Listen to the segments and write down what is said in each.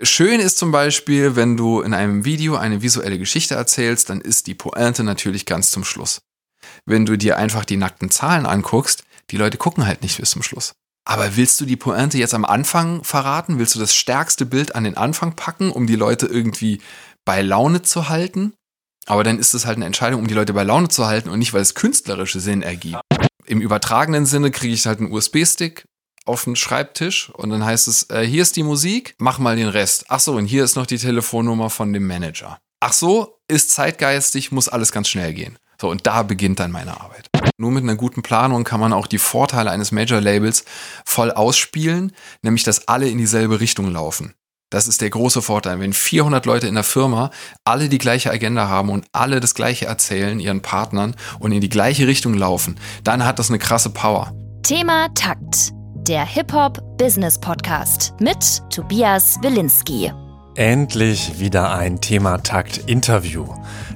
Schön ist zum Beispiel, wenn du in einem Video eine visuelle Geschichte erzählst, dann ist die Pointe natürlich ganz zum Schluss. Wenn du dir einfach die nackten Zahlen anguckst, die Leute gucken halt nicht bis zum Schluss. Aber willst du die Pointe jetzt am Anfang verraten? Willst du das stärkste Bild an den Anfang packen, um die Leute irgendwie bei Laune zu halten? Aber dann ist es halt eine Entscheidung, um die Leute bei Laune zu halten und nicht, weil es künstlerische Sinn ergibt. Im übertragenen Sinne kriege ich halt einen USB-Stick auf den Schreibtisch und dann heißt es, äh, hier ist die Musik, mach mal den Rest. Ach so, und hier ist noch die Telefonnummer von dem Manager. Ach so, ist zeitgeistig, muss alles ganz schnell gehen. So, und da beginnt dann meine Arbeit. Nur mit einer guten Planung kann man auch die Vorteile eines Major-Labels voll ausspielen, nämlich dass alle in dieselbe Richtung laufen. Das ist der große Vorteil. Wenn 400 Leute in der Firma alle die gleiche Agenda haben und alle das gleiche erzählen ihren Partnern und in die gleiche Richtung laufen, dann hat das eine krasse Power. Thema Takt. Der Hip-Hop-Business-Podcast mit Tobias Wilinski. Endlich wieder ein Thema Takt Interview.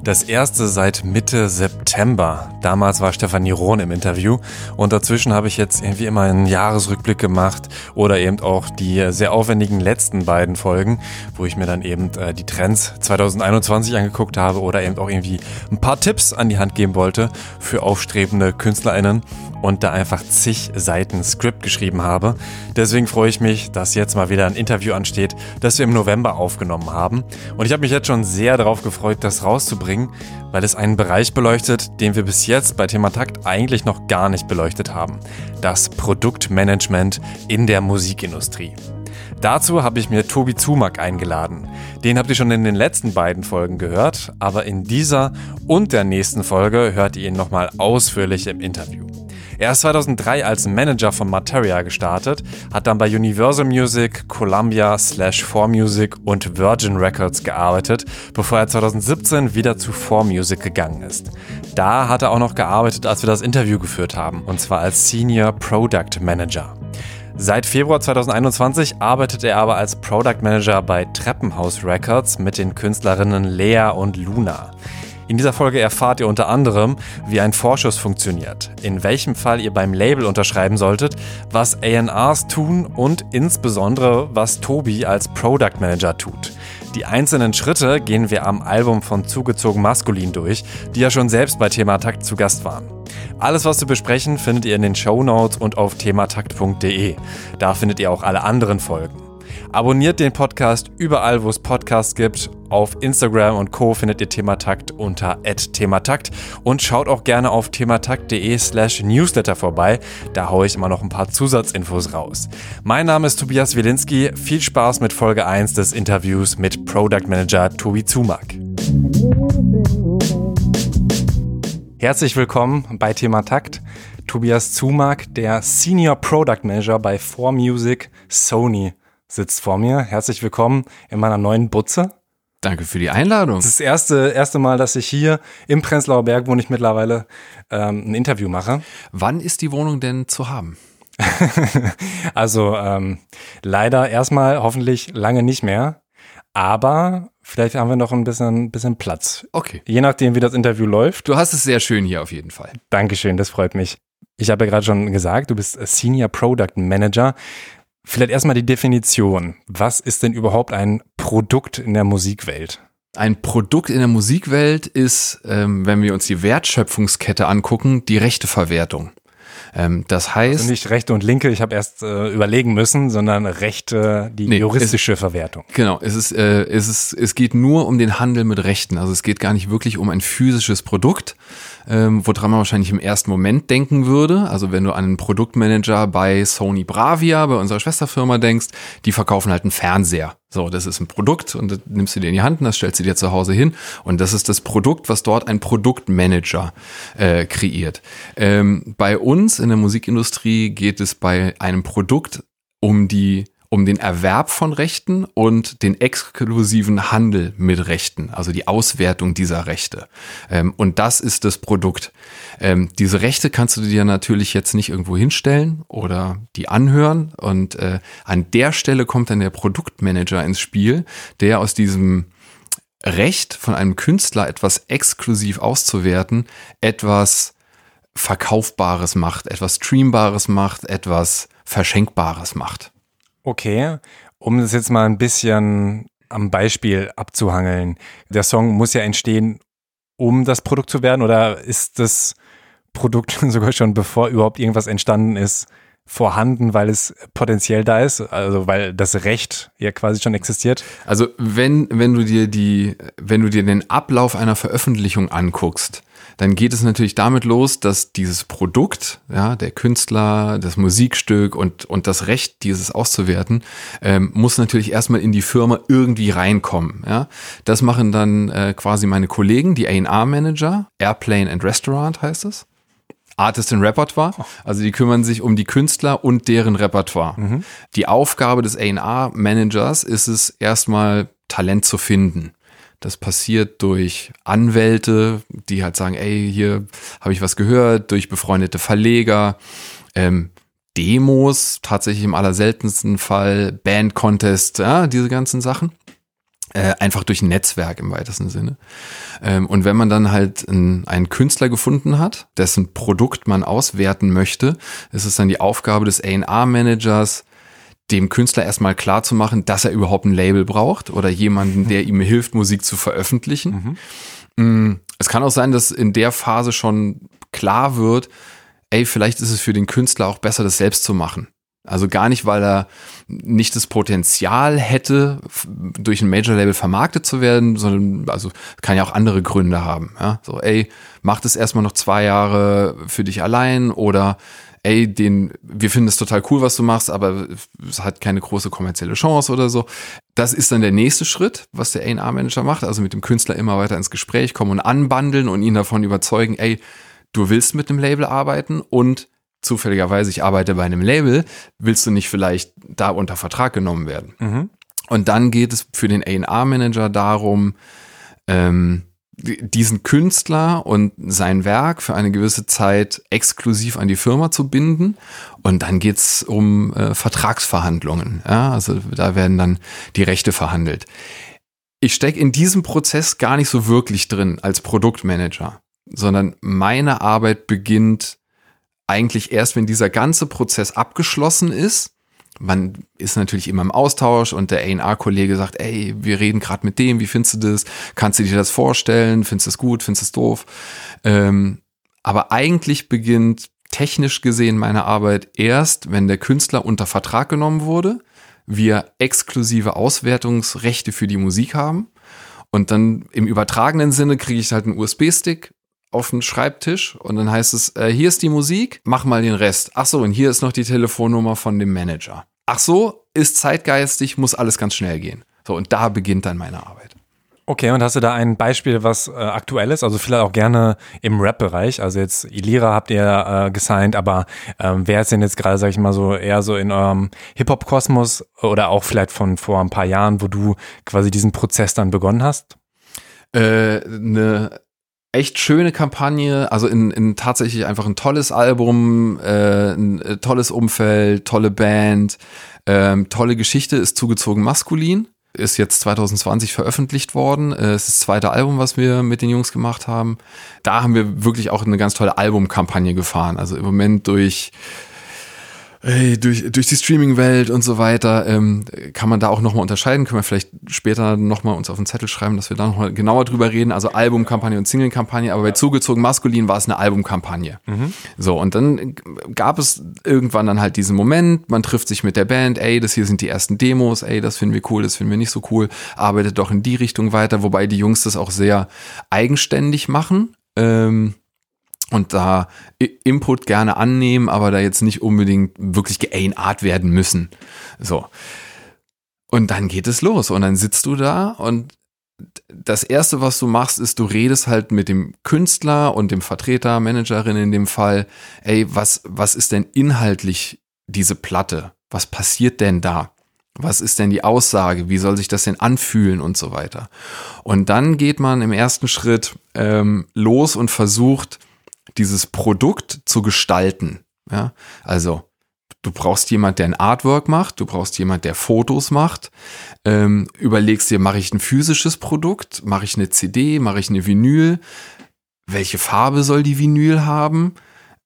Das erste seit Mitte September. Damals war Stefanie Rohn im Interview und dazwischen habe ich jetzt irgendwie immer einen Jahresrückblick gemacht oder eben auch die sehr aufwendigen letzten beiden Folgen, wo ich mir dann eben äh, die Trends 2021 angeguckt habe oder eben auch irgendwie ein paar Tipps an die Hand geben wollte für aufstrebende KünstlerInnen und da einfach zig Seiten Skript geschrieben habe. Deswegen freue ich mich, dass jetzt mal wieder ein Interview ansteht, das wir im November aufgenommen haben. Und ich habe mich jetzt schon sehr darauf gefreut, das rauszubringen, weil es einen Bereich beleuchtet, den wir bis jetzt bei Thema Takt eigentlich noch gar nicht beleuchtet haben. Das Produktmanagement in der Musikindustrie. Dazu habe ich mir Tobi Zumack eingeladen. Den habt ihr schon in den letzten beiden Folgen gehört, aber in dieser und der nächsten Folge hört ihr ihn nochmal ausführlich im Interview. Er ist 2003 als Manager von Materia gestartet, hat dann bei Universal Music, Columbia, Slash 4Music und Virgin Records gearbeitet, bevor er 2017 wieder zu 4Music gegangen ist. Da hat er auch noch gearbeitet, als wir das Interview geführt haben, und zwar als Senior Product Manager. Seit Februar 2021 arbeitet er aber als Product Manager bei Treppenhaus Records mit den Künstlerinnen Lea und Luna. In dieser Folge erfahrt ihr unter anderem, wie ein Vorschuss funktioniert, in welchem Fall ihr beim Label unterschreiben solltet, was ANRs tun und insbesondere, was Tobi als Product Manager tut. Die einzelnen Schritte gehen wir am Album von Zugezogen Maskulin durch, die ja schon selbst bei Thematakt zu Gast waren. Alles, was zu besprechen, findet ihr in den Show Notes und auf thematakt.de. Da findet ihr auch alle anderen Folgen. Abonniert den Podcast überall, wo es Podcasts gibt. Auf Instagram und Co. findet ihr Thematakt unter @thematakt und schaut auch gerne auf thematakt.de/newsletter vorbei. Da haue ich immer noch ein paar Zusatzinfos raus. Mein Name ist Tobias Wilinski. Viel Spaß mit Folge 1 des Interviews mit Product Manager Tobi Zumak. Herzlich willkommen bei Thematakt. Tobias Zumak, der Senior Product Manager bei 4Music Sony sitzt vor mir. Herzlich willkommen in meiner neuen Butze. Danke für die Einladung. Das ist das erste, erste Mal, dass ich hier im Prenzlauer Berg, wo ich mittlerweile, ähm, ein Interview mache. Wann ist die Wohnung denn zu haben? also ähm, leider erstmal hoffentlich lange nicht mehr. Aber vielleicht haben wir noch ein bisschen, bisschen Platz. Okay. Je nachdem, wie das Interview läuft. Du hast es sehr schön hier auf jeden Fall. Dankeschön, das freut mich. Ich habe ja gerade schon gesagt, du bist Senior Product Manager. Vielleicht erstmal die Definition. Was ist denn überhaupt ein Produkt in der Musikwelt? Ein Produkt in der Musikwelt ist, ähm, wenn wir uns die Wertschöpfungskette angucken, die rechte Verwertung. Ähm, das heißt. Also nicht rechte und linke, ich habe erst äh, überlegen müssen, sondern rechte, die nee, juristische es, Verwertung. Genau, es ist, äh, es ist, es geht nur um den Handel mit Rechten. Also es geht gar nicht wirklich um ein physisches Produkt, ähm, woran man wahrscheinlich im ersten Moment denken würde. Also wenn du an einen Produktmanager bei Sony Bravia, bei unserer Schwesterfirma denkst, die verkaufen halt einen Fernseher. So, das ist ein Produkt und das nimmst du dir in die Hand und das stellst du dir zu Hause hin. Und das ist das Produkt, was dort ein Produktmanager äh, kreiert. Ähm, bei uns in der Musikindustrie geht es bei einem Produkt um die um den Erwerb von Rechten und den exklusiven Handel mit Rechten, also die Auswertung dieser Rechte. Ähm, und das ist das Produkt. Ähm, diese Rechte kannst du dir natürlich jetzt nicht irgendwo hinstellen oder die anhören. Und äh, an der Stelle kommt dann der Produktmanager ins Spiel, der aus diesem Recht von einem Künstler etwas exklusiv auszuwerten, etwas Verkaufbares macht, etwas Streambares macht, etwas Verschenkbares macht. Okay. Um das jetzt mal ein bisschen am Beispiel abzuhangeln. Der Song muss ja entstehen, um das Produkt zu werden oder ist das Produkt sogar schon bevor überhaupt irgendwas entstanden ist, vorhanden, weil es potenziell da ist, also weil das Recht ja quasi schon existiert. Also wenn, wenn du dir die, wenn du dir den Ablauf einer Veröffentlichung anguckst, dann geht es natürlich damit los, dass dieses Produkt, ja, der Künstler, das Musikstück und, und das Recht, dieses auszuwerten, ähm, muss natürlich erstmal in die Firma irgendwie reinkommen. Ja. Das machen dann äh, quasi meine Kollegen, die A&R-Manager, Airplane and Restaurant heißt es. Artist in Repertoire. Also die kümmern sich um die Künstler und deren Repertoire. Mhm. Die Aufgabe des A&R-Managers ist es erstmal Talent zu finden. Das passiert durch Anwälte, die halt sagen, ey, hier habe ich was gehört, durch befreundete Verleger, ähm, Demos, tatsächlich im allerseltensten Fall, Band-Contest, ja, diese ganzen Sachen. Äh, einfach durch ein Netzwerk im weitesten Sinne. Ähm, und wenn man dann halt einen, einen Künstler gefunden hat, dessen Produkt man auswerten möchte, ist es dann die Aufgabe des A&R-Managers, dem Künstler erstmal klar zu machen, dass er überhaupt ein Label braucht oder jemanden, der ihm hilft, Musik zu veröffentlichen. Mhm. Mm, es kann auch sein, dass in der Phase schon klar wird, ey, vielleicht ist es für den Künstler auch besser, das selbst zu machen. Also gar nicht, weil er nicht das Potenzial hätte, durch ein Major-Label vermarktet zu werden, sondern also kann ja auch andere Gründe haben. Ja? So, ey, mach das erstmal noch zwei Jahre für dich allein oder ey, den, wir finden es total cool, was du machst, aber es hat keine große kommerzielle Chance oder so. Das ist dann der nächste Schritt, was der A&R-Manager macht, also mit dem Künstler immer weiter ins Gespräch kommen und anbandeln und ihn davon überzeugen, ey, du willst mit dem Label arbeiten und zufälligerweise, ich arbeite bei einem Label, willst du nicht vielleicht da unter Vertrag genommen werden? Mhm. Und dann geht es für den A&R-Manager darum, ähm, diesen Künstler und sein Werk für eine gewisse Zeit exklusiv an die Firma zu binden. Und dann geht's um äh, Vertragsverhandlungen. Ja? Also da werden dann die Rechte verhandelt. Ich stecke in diesem Prozess gar nicht so wirklich drin als Produktmanager, sondern meine Arbeit beginnt eigentlich erst, wenn dieser ganze Prozess abgeschlossen ist man ist natürlich immer im Austausch und der A&R-Kollege sagt, ey, wir reden gerade mit dem, wie findest du das? Kannst du dir das vorstellen? Findest du es gut? Findest du es doof? Ähm, aber eigentlich beginnt technisch gesehen meine Arbeit erst, wenn der Künstler unter Vertrag genommen wurde, wir exklusive Auswertungsrechte für die Musik haben und dann im übertragenen Sinne kriege ich halt einen USB-Stick auf den Schreibtisch und dann heißt es, äh, hier ist die Musik, mach mal den Rest. Ach so, und hier ist noch die Telefonnummer von dem Manager. Ach so, ist zeitgeistig, muss alles ganz schnell gehen. So, und da beginnt dann meine Arbeit. Okay, und hast du da ein Beispiel, was äh, aktuell ist? Also vielleicht auch gerne im Rap-Bereich. Also jetzt Ilira habt ihr äh, gesigned, aber ähm, wer ist denn jetzt gerade, sag ich mal so, eher so in eurem Hip-Hop-Kosmos oder auch vielleicht von vor ein paar Jahren, wo du quasi diesen Prozess dann begonnen hast? Äh, eine echt schöne Kampagne, also in, in tatsächlich einfach ein tolles Album, äh, ein äh, tolles Umfeld, tolle Band, ähm, tolle Geschichte, ist zugezogen maskulin, ist jetzt 2020 veröffentlicht worden. Äh, ist das zweite Album, was wir mit den Jungs gemacht haben. Da haben wir wirklich auch eine ganz tolle Albumkampagne gefahren. Also im Moment durch ey, durch, durch die Streaming-Welt und so weiter, ähm, kann man da auch nochmal unterscheiden. Können wir vielleicht später nochmal uns auf den Zettel schreiben, dass wir da nochmal genauer drüber reden. Also Albumkampagne und Single-Kampagne, aber bei zugezogen maskulin war es eine Albumkampagne. Mhm. So, und dann gab es irgendwann dann halt diesen Moment, man trifft sich mit der Band, ey, das hier sind die ersten Demos, ey, das finden wir cool, das finden wir nicht so cool, arbeitet doch in die Richtung weiter, wobei die Jungs das auch sehr eigenständig machen. Ähm, und da Input gerne annehmen, aber da jetzt nicht unbedingt wirklich geANart werden müssen. So. Und dann geht es los und dann sitzt du da und das erste, was du machst, ist, du redest halt mit dem Künstler und dem Vertreter, Managerin in dem Fall, ey, was, was ist denn inhaltlich diese Platte? Was passiert denn da? Was ist denn die Aussage? Wie soll sich das denn anfühlen und so weiter? Und dann geht man im ersten Schritt ähm, los und versucht, dieses Produkt zu gestalten. Ja, also du brauchst jemand, der ein Artwork macht, du brauchst jemand, der Fotos macht. Ähm, überlegst dir, mache ich ein physisches Produkt, mache ich eine CD, mache ich eine Vinyl, welche Farbe soll die Vinyl haben?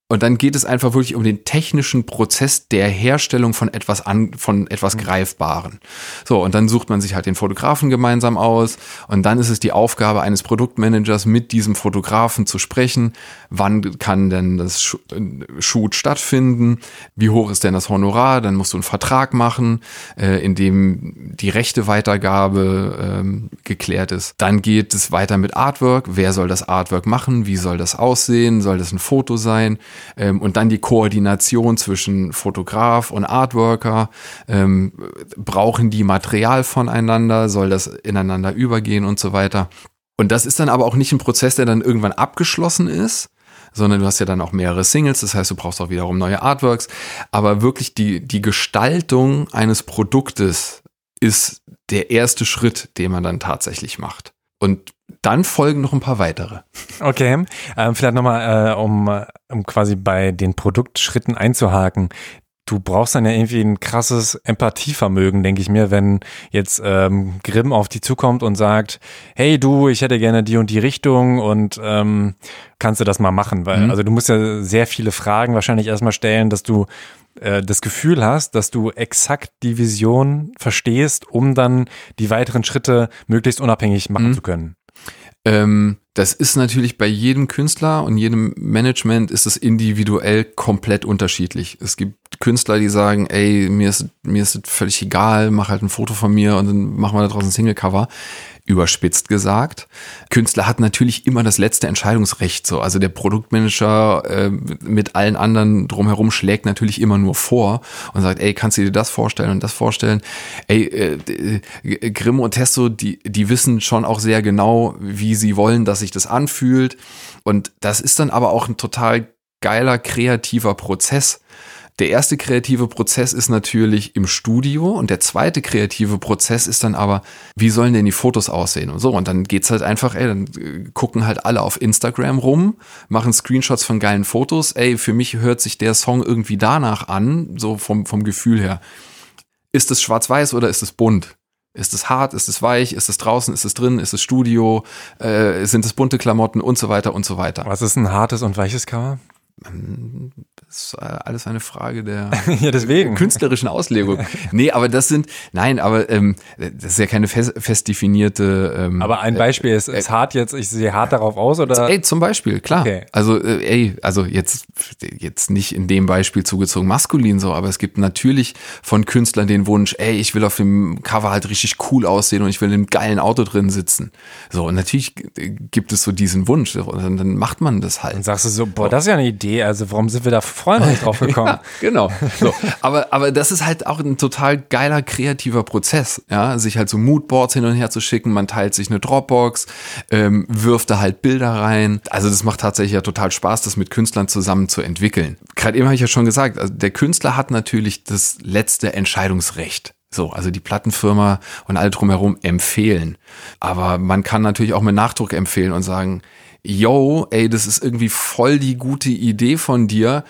Und dann geht es einfach wirklich um den technischen Prozess der Herstellung von etwas an, von etwas Mhm. Greifbaren. So, und dann sucht man sich halt den Fotografen gemeinsam aus. Und dann ist es die Aufgabe eines Produktmanagers, mit diesem Fotografen zu sprechen. Wann kann denn das äh, Shoot stattfinden? Wie hoch ist denn das Honorar? Dann musst du einen Vertrag machen, äh, in dem die Rechteweitergabe ähm, geklärt ist. Dann geht es weiter mit Artwork. Wer soll das Artwork machen? Wie soll das aussehen? Soll das ein Foto sein? Ähm, und dann die Koordination zwischen Fotograf und Artworker. Ähm, brauchen die Material voneinander? Soll das ineinander übergehen und so weiter? Und das ist dann aber auch nicht ein Prozess, der dann irgendwann abgeschlossen ist, sondern du hast ja dann auch mehrere Singles, das heißt, du brauchst auch wiederum neue Artworks. Aber wirklich die, die Gestaltung eines Produktes ist der erste Schritt, den man dann tatsächlich macht. Und dann folgen noch ein paar weitere. Okay, ähm, vielleicht nochmal, äh, um, äh, um quasi bei den Produktschritten einzuhaken. Du brauchst dann ja irgendwie ein krasses Empathievermögen, denke ich mir, wenn jetzt ähm, Grimm auf dich zukommt und sagt, hey du, ich hätte gerne die und die Richtung und ähm, kannst du das mal machen? Weil, Mhm. also du musst ja sehr viele Fragen wahrscheinlich erstmal stellen, dass du äh, das Gefühl hast, dass du exakt die Vision verstehst, um dann die weiteren Schritte möglichst unabhängig machen Mhm. zu können. Ähm, das ist natürlich bei jedem Künstler und jedem Management ist es individuell komplett unterschiedlich. Es gibt Künstler, die sagen, ey, mir ist, mir ist es völlig egal, mach halt ein Foto von mir und dann machen wir da draußen ein Singlecover. Überspitzt gesagt. Künstler hat natürlich immer das letzte Entscheidungsrecht. So, also der Produktmanager äh, mit allen anderen drumherum schlägt natürlich immer nur vor und sagt, ey, kannst du dir das vorstellen und das vorstellen? Ey, äh, Grimm und Testo, die, die wissen schon auch sehr genau, wie sie wollen, dass sich das anfühlt. Und das ist dann aber auch ein total geiler, kreativer Prozess. Der erste kreative Prozess ist natürlich im Studio und der zweite kreative Prozess ist dann aber, wie sollen denn die Fotos aussehen und so. Und dann geht's halt einfach, ey, dann äh, gucken halt alle auf Instagram rum, machen Screenshots von geilen Fotos. Ey, für mich hört sich der Song irgendwie danach an, so vom, vom Gefühl her. Ist es schwarz-weiß oder ist es bunt? Ist es hart? Ist es weich? Ist es draußen? Ist es drin? Ist es Studio? Äh, sind es bunte Klamotten und so weiter und so weiter? Was ist ein hartes und weiches Cover? Das ist äh, alles eine Frage der ja, deswegen. künstlerischen Auslegung. Nee, aber das sind, nein, aber ähm, das ist ja keine fest, fest definierte. Ähm, Aber ein Beispiel ist, ist hart jetzt, ich sehe hart darauf aus oder? Ey, zum Beispiel, klar. Okay. Also, äh, ey, also jetzt, jetzt nicht in dem Beispiel zugezogen maskulin so, aber es gibt natürlich von Künstlern den Wunsch, ey, ich will auf dem Cover halt richtig cool aussehen und ich will in einem geilen Auto drin sitzen. So, und natürlich gibt es so diesen Wunsch und dann, dann macht man das halt. Dann sagst du so, boah, das ist ja eine Idee, also warum sind wir da vorher nicht drauf gekommen? Ja, genau. So. Aber, aber das ist halt auch ein total geiler kreativer Prozess, ja, sich halt so Moodboards hin und her zu schicken. Man teilt sich eine Dropbox, ähm, wirft da halt Bilder rein. Also das macht tatsächlich ja total Spaß, das mit Künstlern zusammen zu entwickeln. Gerade eben habe ich ja schon gesagt, also der Künstler hat natürlich das letzte Entscheidungsrecht. So, also die Plattenfirma und alle drumherum empfehlen. Aber man kann natürlich auch mit Nachdruck empfehlen und sagen, yo, ey, das ist irgendwie voll die gute Idee von dir.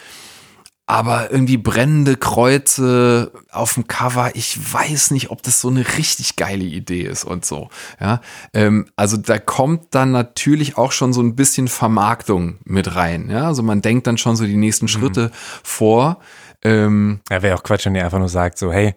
Aber irgendwie brennende Kreuze auf dem Cover, ich weiß nicht, ob das so eine richtig geile Idee ist und so. Ja, ähm, also da kommt dann natürlich auch schon so ein bisschen Vermarktung mit rein. Ja, also man denkt dann schon so die nächsten Schritte vor. Ähm, Ja, wäre auch Quatsch, wenn ihr einfach nur sagt, so, hey,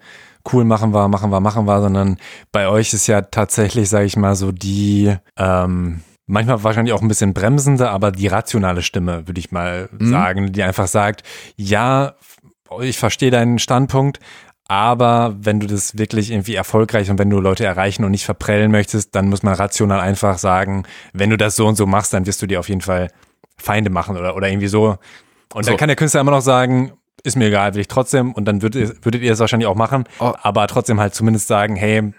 cool, machen wir, machen wir, machen wir, sondern bei euch ist ja tatsächlich, sage ich mal, so die, ähm, manchmal wahrscheinlich auch ein bisschen bremsende, aber die rationale Stimme, würde ich mal sagen, die einfach sagt, ja, ich verstehe deinen Standpunkt, aber wenn du das wirklich irgendwie erfolgreich und wenn du Leute erreichen und nicht verprellen möchtest, dann muss man rational einfach sagen, wenn du das so und so machst, dann wirst du dir auf jeden Fall Feinde machen oder, oder irgendwie so. Und So. dann kann der Künstler immer noch sagen, ist mir egal, will ich trotzdem. Und dann würdet, würdet ihr es wahrscheinlich auch machen, Oh. aber trotzdem halt zumindest sagen, hey,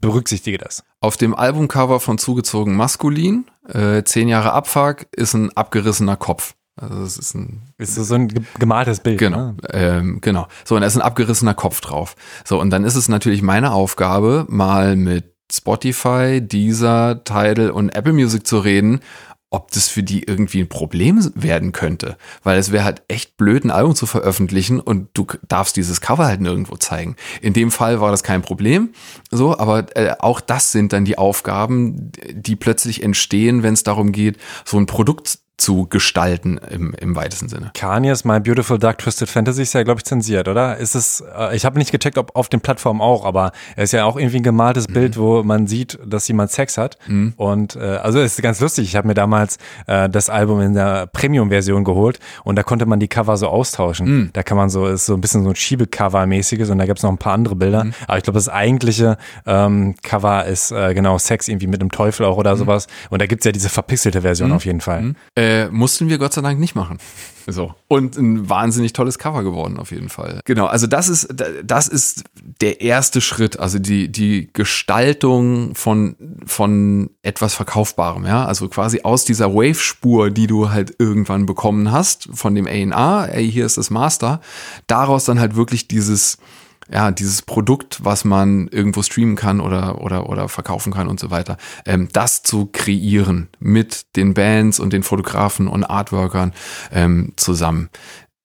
berücksichtige das. Auf dem Albumcover von Zugezogen Maskulin, äh, zehn Jahre Abfuck, ist ein abgerissener Kopf. Also das ist ein Ist so ein ge- gemaltes Bild. Genau, Ne? ähm, genau. So, und da ist ein abgerissener Kopf drauf. So, und dann ist es natürlich meine Aufgabe, mal mit Spotify, Deezer, Tidal und Apple Music zu reden, ob das für die irgendwie ein Problem werden könnte. Weil es wäre halt echt blöd, ein Album zu veröffentlichen und du darfst dieses Cover halt nirgendwo zeigen. In dem Fall war das kein Problem. So, aber äh, auch das sind dann die Aufgaben, die plötzlich entstehen, wenn es darum geht, so ein Produkt zu gestalten im, im weitesten Sinne. Kanye's My Beautiful Dark Twisted Fantasy ist ja, glaube ich, zensiert, oder? Ist es, äh, ich habe nicht gecheckt, ob auf den Plattformen auch, aber es ist ja auch irgendwie ein gemaltes mhm. Bild, wo man sieht, dass jemand Sex hat. Mhm. Und äh, also es ist ganz lustig. Ich habe mir damals äh, das Album in der Premium-Version geholt und da konnte man die Cover so austauschen. Mhm. Da kann man so, ist so ein bisschen so ein Schiebecover-mäßiges und da gibt's noch ein paar andere Bilder. Mhm. Aber ich glaube, das eigentliche ähm, Cover ist äh, genau Sex irgendwie mit einem Teufel auch oder mhm. sowas. Und da gibt's ja diese verpixelte Version mhm. auf jeden Fall. Äh, äh, mussten wir Gott sei Dank nicht machen. So. Und ein wahnsinnig tolles Cover geworden, auf jeden Fall. Genau, also das ist, das ist der erste Schritt, also die, die Gestaltung von, von etwas Verkaufbarem, ja. Also quasi aus dieser Wave-Spur, die du halt irgendwann bekommen hast, von dem A&A, ey, hier ist das Master, daraus dann halt wirklich dieses, ja, dieses Produkt, was man irgendwo streamen kann oder, oder, oder verkaufen kann und so weiter, ähm, das zu kreieren mit den Bands und den Fotografen und Artworkern ähm, zusammen.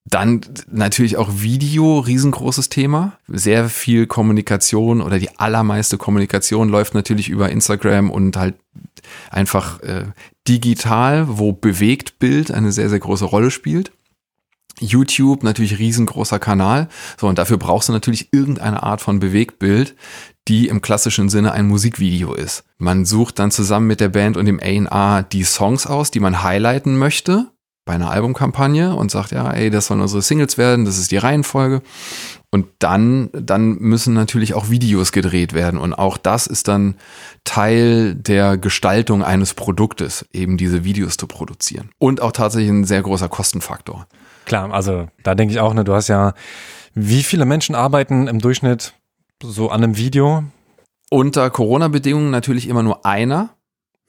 Dann natürlich auch Video, riesengroßes Thema. Sehr viel Kommunikation oder die allermeiste Kommunikation läuft natürlich über Instagram und halt einfach äh, digital, wo bewegt Bild eine sehr, sehr große Rolle spielt. YouTube natürlich riesengroßer Kanal. So, und dafür brauchst du natürlich irgendeine Art von Bewegtbild, die im klassischen Sinne ein Musikvideo ist. Man sucht dann zusammen mit der Band und dem A&A die Songs aus, die man highlighten möchte bei einer Albumkampagne und sagt, ja, ey, das sollen unsere Singles werden, das ist die Reihenfolge. Und dann, dann müssen natürlich auch Videos gedreht werden. Und auch das ist dann Teil der Gestaltung eines Produktes, eben diese Videos zu produzieren. Und auch tatsächlich ein sehr großer Kostenfaktor. Klar, also da denke ich auch, ne, du hast ja, wie viele Menschen arbeiten im Durchschnitt so an einem Video? Unter Corona-Bedingungen natürlich immer nur einer.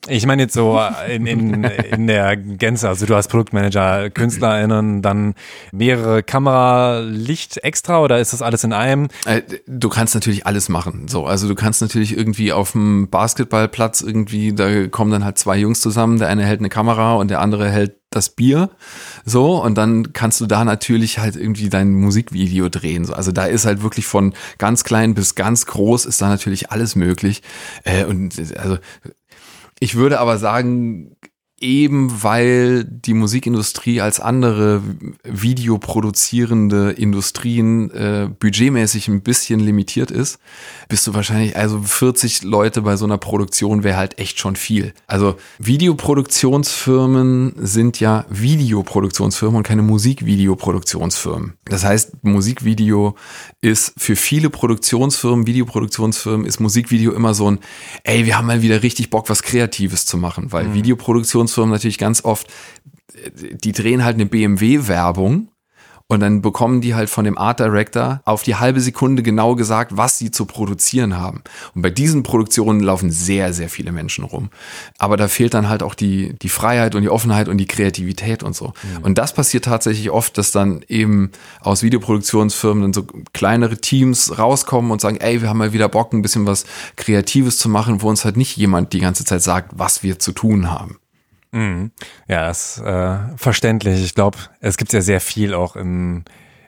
Ich meine jetzt so in, in, in der Gänze, also du hast Produktmanager, KünstlerInnen, dann mehrere Kamera, Licht extra oder ist das alles in einem? Äh, du kannst natürlich alles machen. So, also du kannst natürlich irgendwie auf dem Basketballplatz irgendwie, da kommen dann halt zwei Jungs zusammen, der eine hält eine Kamera und der andere hält das Bier. So, und dann kannst du da natürlich halt irgendwie dein Musikvideo drehen. So, also da ist halt wirklich von ganz klein bis ganz groß ist da natürlich alles möglich. Äh, und also ich würde aber sagen, eben weil die Musikindustrie als andere videoproduzierende Industrien äh, budgetmäßig ein bisschen limitiert ist, bist du wahrscheinlich, also 40 Leute bei so einer Produktion wäre halt echt schon viel. Also Videoproduktionsfirmen sind ja Videoproduktionsfirmen und keine Musikvideoproduktionsfirmen. Das heißt, Musikvideo ist für viele Produktionsfirmen, Videoproduktionsfirmen, ist Musikvideo immer so ein, ey, wir haben mal wieder richtig Bock, was Kreatives zu machen, weil mhm. Videoproduktions Produktionsfirmen natürlich ganz oft, die drehen halt eine BMW-Werbung und dann bekommen die halt von dem Art Director auf die halbe Sekunde genau gesagt, was sie zu produzieren haben. Und bei diesen Produktionen laufen sehr, sehr viele Menschen rum. Aber da fehlt dann halt auch die, die Freiheit und die Offenheit und die Kreativität und so. Mhm. Und das passiert tatsächlich oft, dass dann eben aus Videoproduktionsfirmen dann so kleinere Teams rauskommen und sagen, ey, wir haben mal wieder Bock, ein bisschen was Kreatives zu machen, wo uns halt nicht jemand die ganze Zeit sagt, was wir zu tun haben. Mhm. Ja, das ist äh, verständlich. Ich glaube, es gibt ja sehr viel auch im,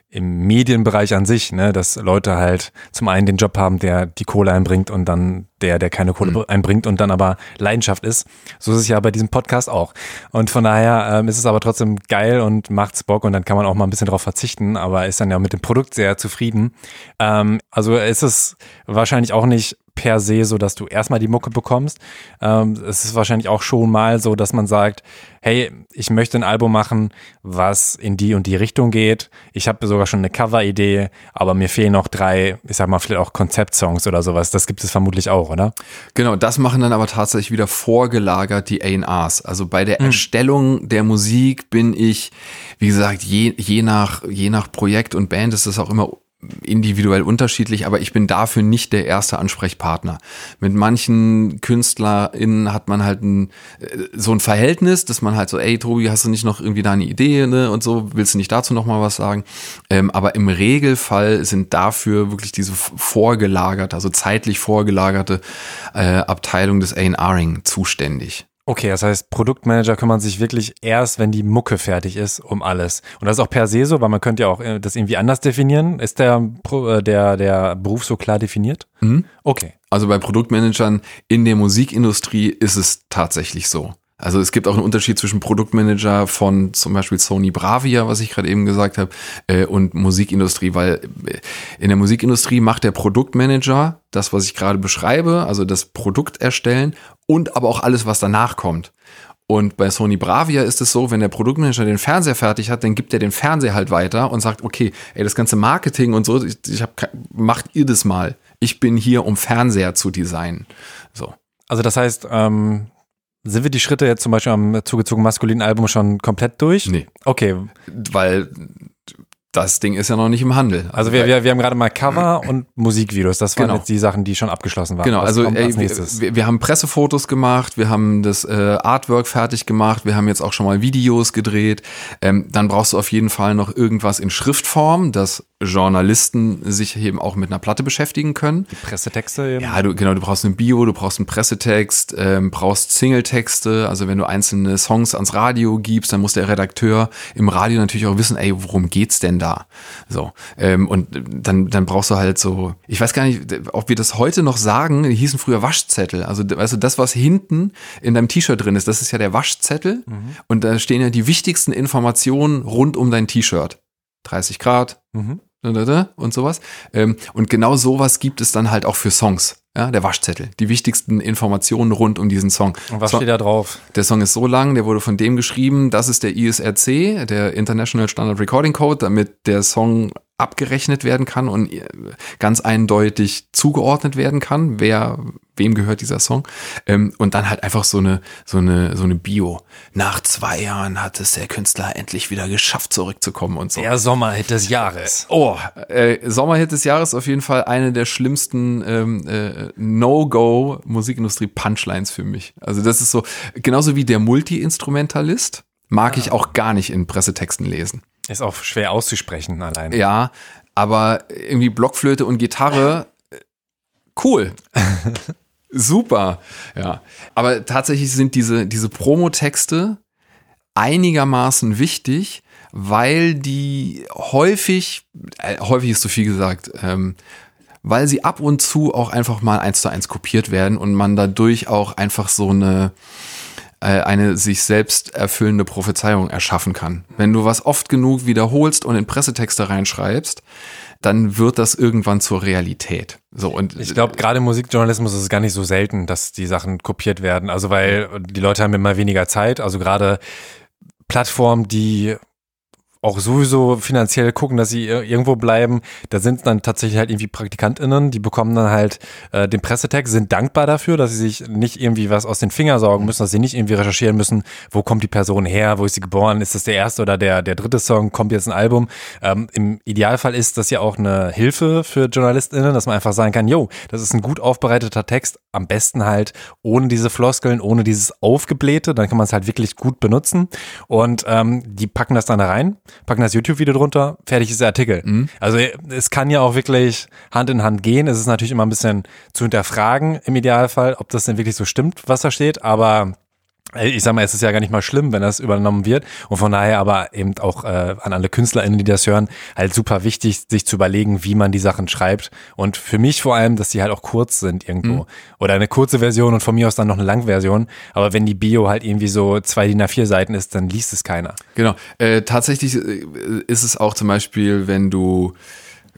im Medienbereich an sich, ne, dass Leute halt zum einen den Job haben, der die Kohle einbringt und dann der, der keine Kohle mhm. einbringt und dann aber Leidenschaft ist. So ist es ja bei diesem Podcast auch. Und von daher ähm, ist es aber trotzdem geil und macht's Bock und dann kann man auch mal ein bisschen drauf verzichten, aber ist dann ja mit dem Produkt sehr zufrieden. Ähm, also ist es wahrscheinlich auch nicht per se so, dass du erstmal die Mucke bekommst. Ähm, es ist wahrscheinlich auch schon mal so, dass man sagt, hey, ich möchte ein Album machen, was in die und die Richtung geht. Ich habe sogar schon eine Cover-Idee, aber mir fehlen noch drei, ich sag mal, vielleicht auch Konzeptsongs oder sowas. Das gibt es vermutlich auch, oder? Genau, das machen dann aber tatsächlich wieder vorgelagert die A&Rs. Also bei der mhm. Erstellung der Musik bin ich, wie gesagt, je, je, nach, je nach Projekt und Band ist das auch immer individuell unterschiedlich, aber ich bin dafür nicht der erste Ansprechpartner. Mit manchen KünstlerInnen hat man halt ein, äh, so ein Verhältnis, dass man halt so, ey Tobi, hast du nicht noch irgendwie da eine Idee ne? und so, willst du nicht dazu noch mal was sagen? Ähm, aber im Regelfall sind dafür wirklich diese vorgelagerte, also zeitlich vorgelagerte äh, Abteilung des A&Ring zuständig. Okay, das heißt, Produktmanager kümmern sich wirklich erst, wenn die Mucke fertig ist, um alles. Und das ist auch per se so, weil man könnte ja auch äh, das irgendwie anders definieren. Ist der, äh, der, der Beruf so klar definiert? Mhm. Okay. Also bei Produktmanagern in der Musikindustrie ist es tatsächlich so. Also es gibt auch einen Unterschied zwischen Produktmanager von zum Beispiel Sony Bravia, was ich gerade eben gesagt habe, äh, und Musikindustrie, weil äh, in der Musikindustrie macht der Produktmanager das, was ich gerade beschreibe, also das Produkt erstellen und aber auch alles, was danach kommt. Und bei Sony Bravia ist es so, wenn der Produktmanager den Fernseher fertig hat, dann gibt er den Fernseher halt weiter und sagt, okay, ey, das ganze Marketing und so, ich, ich hab, macht ihr das mal. Ich bin hier, um Fernseher zu designen. So. Also das heißt, ähm, sind wir die Schritte jetzt zum Beispiel am zugezogen maskulinen Album schon komplett durch? Nee. Okay. Weil das Ding ist ja noch nicht im Handel. Also wir, wir, wir haben gerade mal Cover und Musikvideos. Das waren Genau. jetzt die Sachen, die schon abgeschlossen waren. Genau, Was also ey, als wir, nächstes? wir, haben Pressefotos gemacht, wir haben das äh, Artwork fertig gemacht, wir haben jetzt auch schon mal Videos gedreht. Ähm, dann brauchst du auf jeden Fall noch irgendwas in Schriftform, dass Journalisten sich eben auch mit einer Platte beschäftigen können. Pressetexte eben. Ja, du, genau, du brauchst ein Bio, du brauchst einen Pressetext, ähm, brauchst Singletexte. Also wenn du einzelne Songs ans Radio gibst, dann muss der Redakteur im Radio natürlich auch wissen, ey, worum geht's denn da? So. Ähm, und dann, dann brauchst du halt so, ich weiß gar nicht, ob wir das heute noch sagen, die hießen früher Waschzettel. Also, weißt du, das, was hinten in deinem T-Shirt drin ist, das ist ja der Waschzettel. Und da stehen ja die wichtigsten Informationen rund um dein T-Shirt. 30 Grad, Mhm. Und sowas. Ähm, und genau sowas gibt es dann halt auch für Songs. Ja, der Waschzettel. Die wichtigsten Informationen rund um diesen Song. Und was So- steht da drauf? der Song ist so lang, der wurde von dem geschrieben, das ist der ISRC, der International Standard Recording Code, damit der Song abgerechnet werden kann und äh, ganz eindeutig zugeordnet werden kann, wer, wem gehört dieser Song. Ähm, und dann halt einfach so eine, so eine, so eine Bio. Nach zwei Jahren hat es der Künstler endlich wieder geschafft, zurückzukommen und so. Der Sommerhit des Jahres. Oh, äh, Sommerhit des Jahres auf jeden Fall eine der schlimmsten ähm, äh, No-Go Musikindustrie-Punchlines für mich. Also das ist so, genauso wie der Multi-Instrumentalist, mag ich auch gar nicht in Pressetexten lesen. Ist auch schwer auszusprechen allein. Ja, aber irgendwie Blockflöte und Gitarre, äh, cool. Super, ja. Aber tatsächlich sind diese, diese Promotexte einigermaßen wichtig, weil die häufig, äh, häufig ist zu viel gesagt, ähm, weil sie ab und zu auch einfach mal eins zu eins kopiert werden und man dadurch auch einfach so eine, eine sich selbst erfüllende Prophezeiung erschaffen kann. Wenn du was oft genug wiederholst und in Pressetexte reinschreibst, dann wird das irgendwann zur Realität. So und Ich glaube, gerade im Musikjournalismus ist es gar nicht so selten, dass die Sachen kopiert werden. Also weil die Leute haben immer weniger Zeit. Also gerade Plattformen, die auch sowieso finanziell gucken, dass sie ir- irgendwo bleiben. Da sind dann tatsächlich halt irgendwie PraktikantInnen, die bekommen dann halt äh, den Pressetext, sind dankbar dafür, dass sie sich nicht irgendwie was aus den Fingern saugen müssen, dass sie nicht irgendwie recherchieren müssen, wo kommt die Person her, wo ist sie geboren, ist das der erste oder der, der dritte Song, kommt jetzt ein Album. Ähm, Im Idealfall ist das ja auch eine Hilfe für JournalistInnen, dass man einfach sagen kann, yo, das ist ein gut aufbereiteter Text, am besten halt ohne diese Floskeln, ohne dieses Aufgeblähte, dann kann man es halt wirklich gut benutzen und ähm, die packen das dann da rein, packen das YouTube-Video drunter, fertig ist der Artikel. Also es kann ja auch wirklich Hand in Hand gehen. Es ist natürlich immer ein bisschen zu hinterfragen im Idealfall, ob das denn wirklich so stimmt, was da steht, aber ich sag mal, es ist ja gar nicht mal schlimm, wenn das übernommen wird. Und von daher aber eben auch äh, an alle KünstlerInnen, die das hören, halt super wichtig, sich zu überlegen, wie man die Sachen schreibt. Und für mich vor allem, dass die halt auch kurz sind irgendwo. Oder eine kurze Version und von mir aus dann noch eine Langversion. Aber wenn die Bio halt irgendwie so zwei DIN A4 Seiten ist, dann liest es keiner. Genau. Äh, tatsächlich äh, ist es auch zum Beispiel, wenn du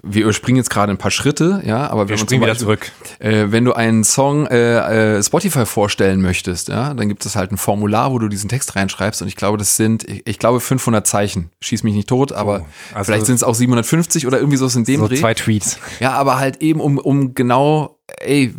wir überspringen jetzt gerade ein paar Schritte, ja, aber Wir springen zum wieder Beispiel- zurück. Äh, wenn du einen Song äh, äh, Spotify vorstellen möchtest, ja, dann gibt es halt ein Formular, wo du diesen Text reinschreibst und ich glaube, das sind, ich, ich glaube 500 Zeichen. Schieß mich nicht tot, aber also- vielleicht sind es auch 750 oder irgendwie so in dem So Dreh. zwei Tweets. Ja, aber halt eben um, um genau, ey,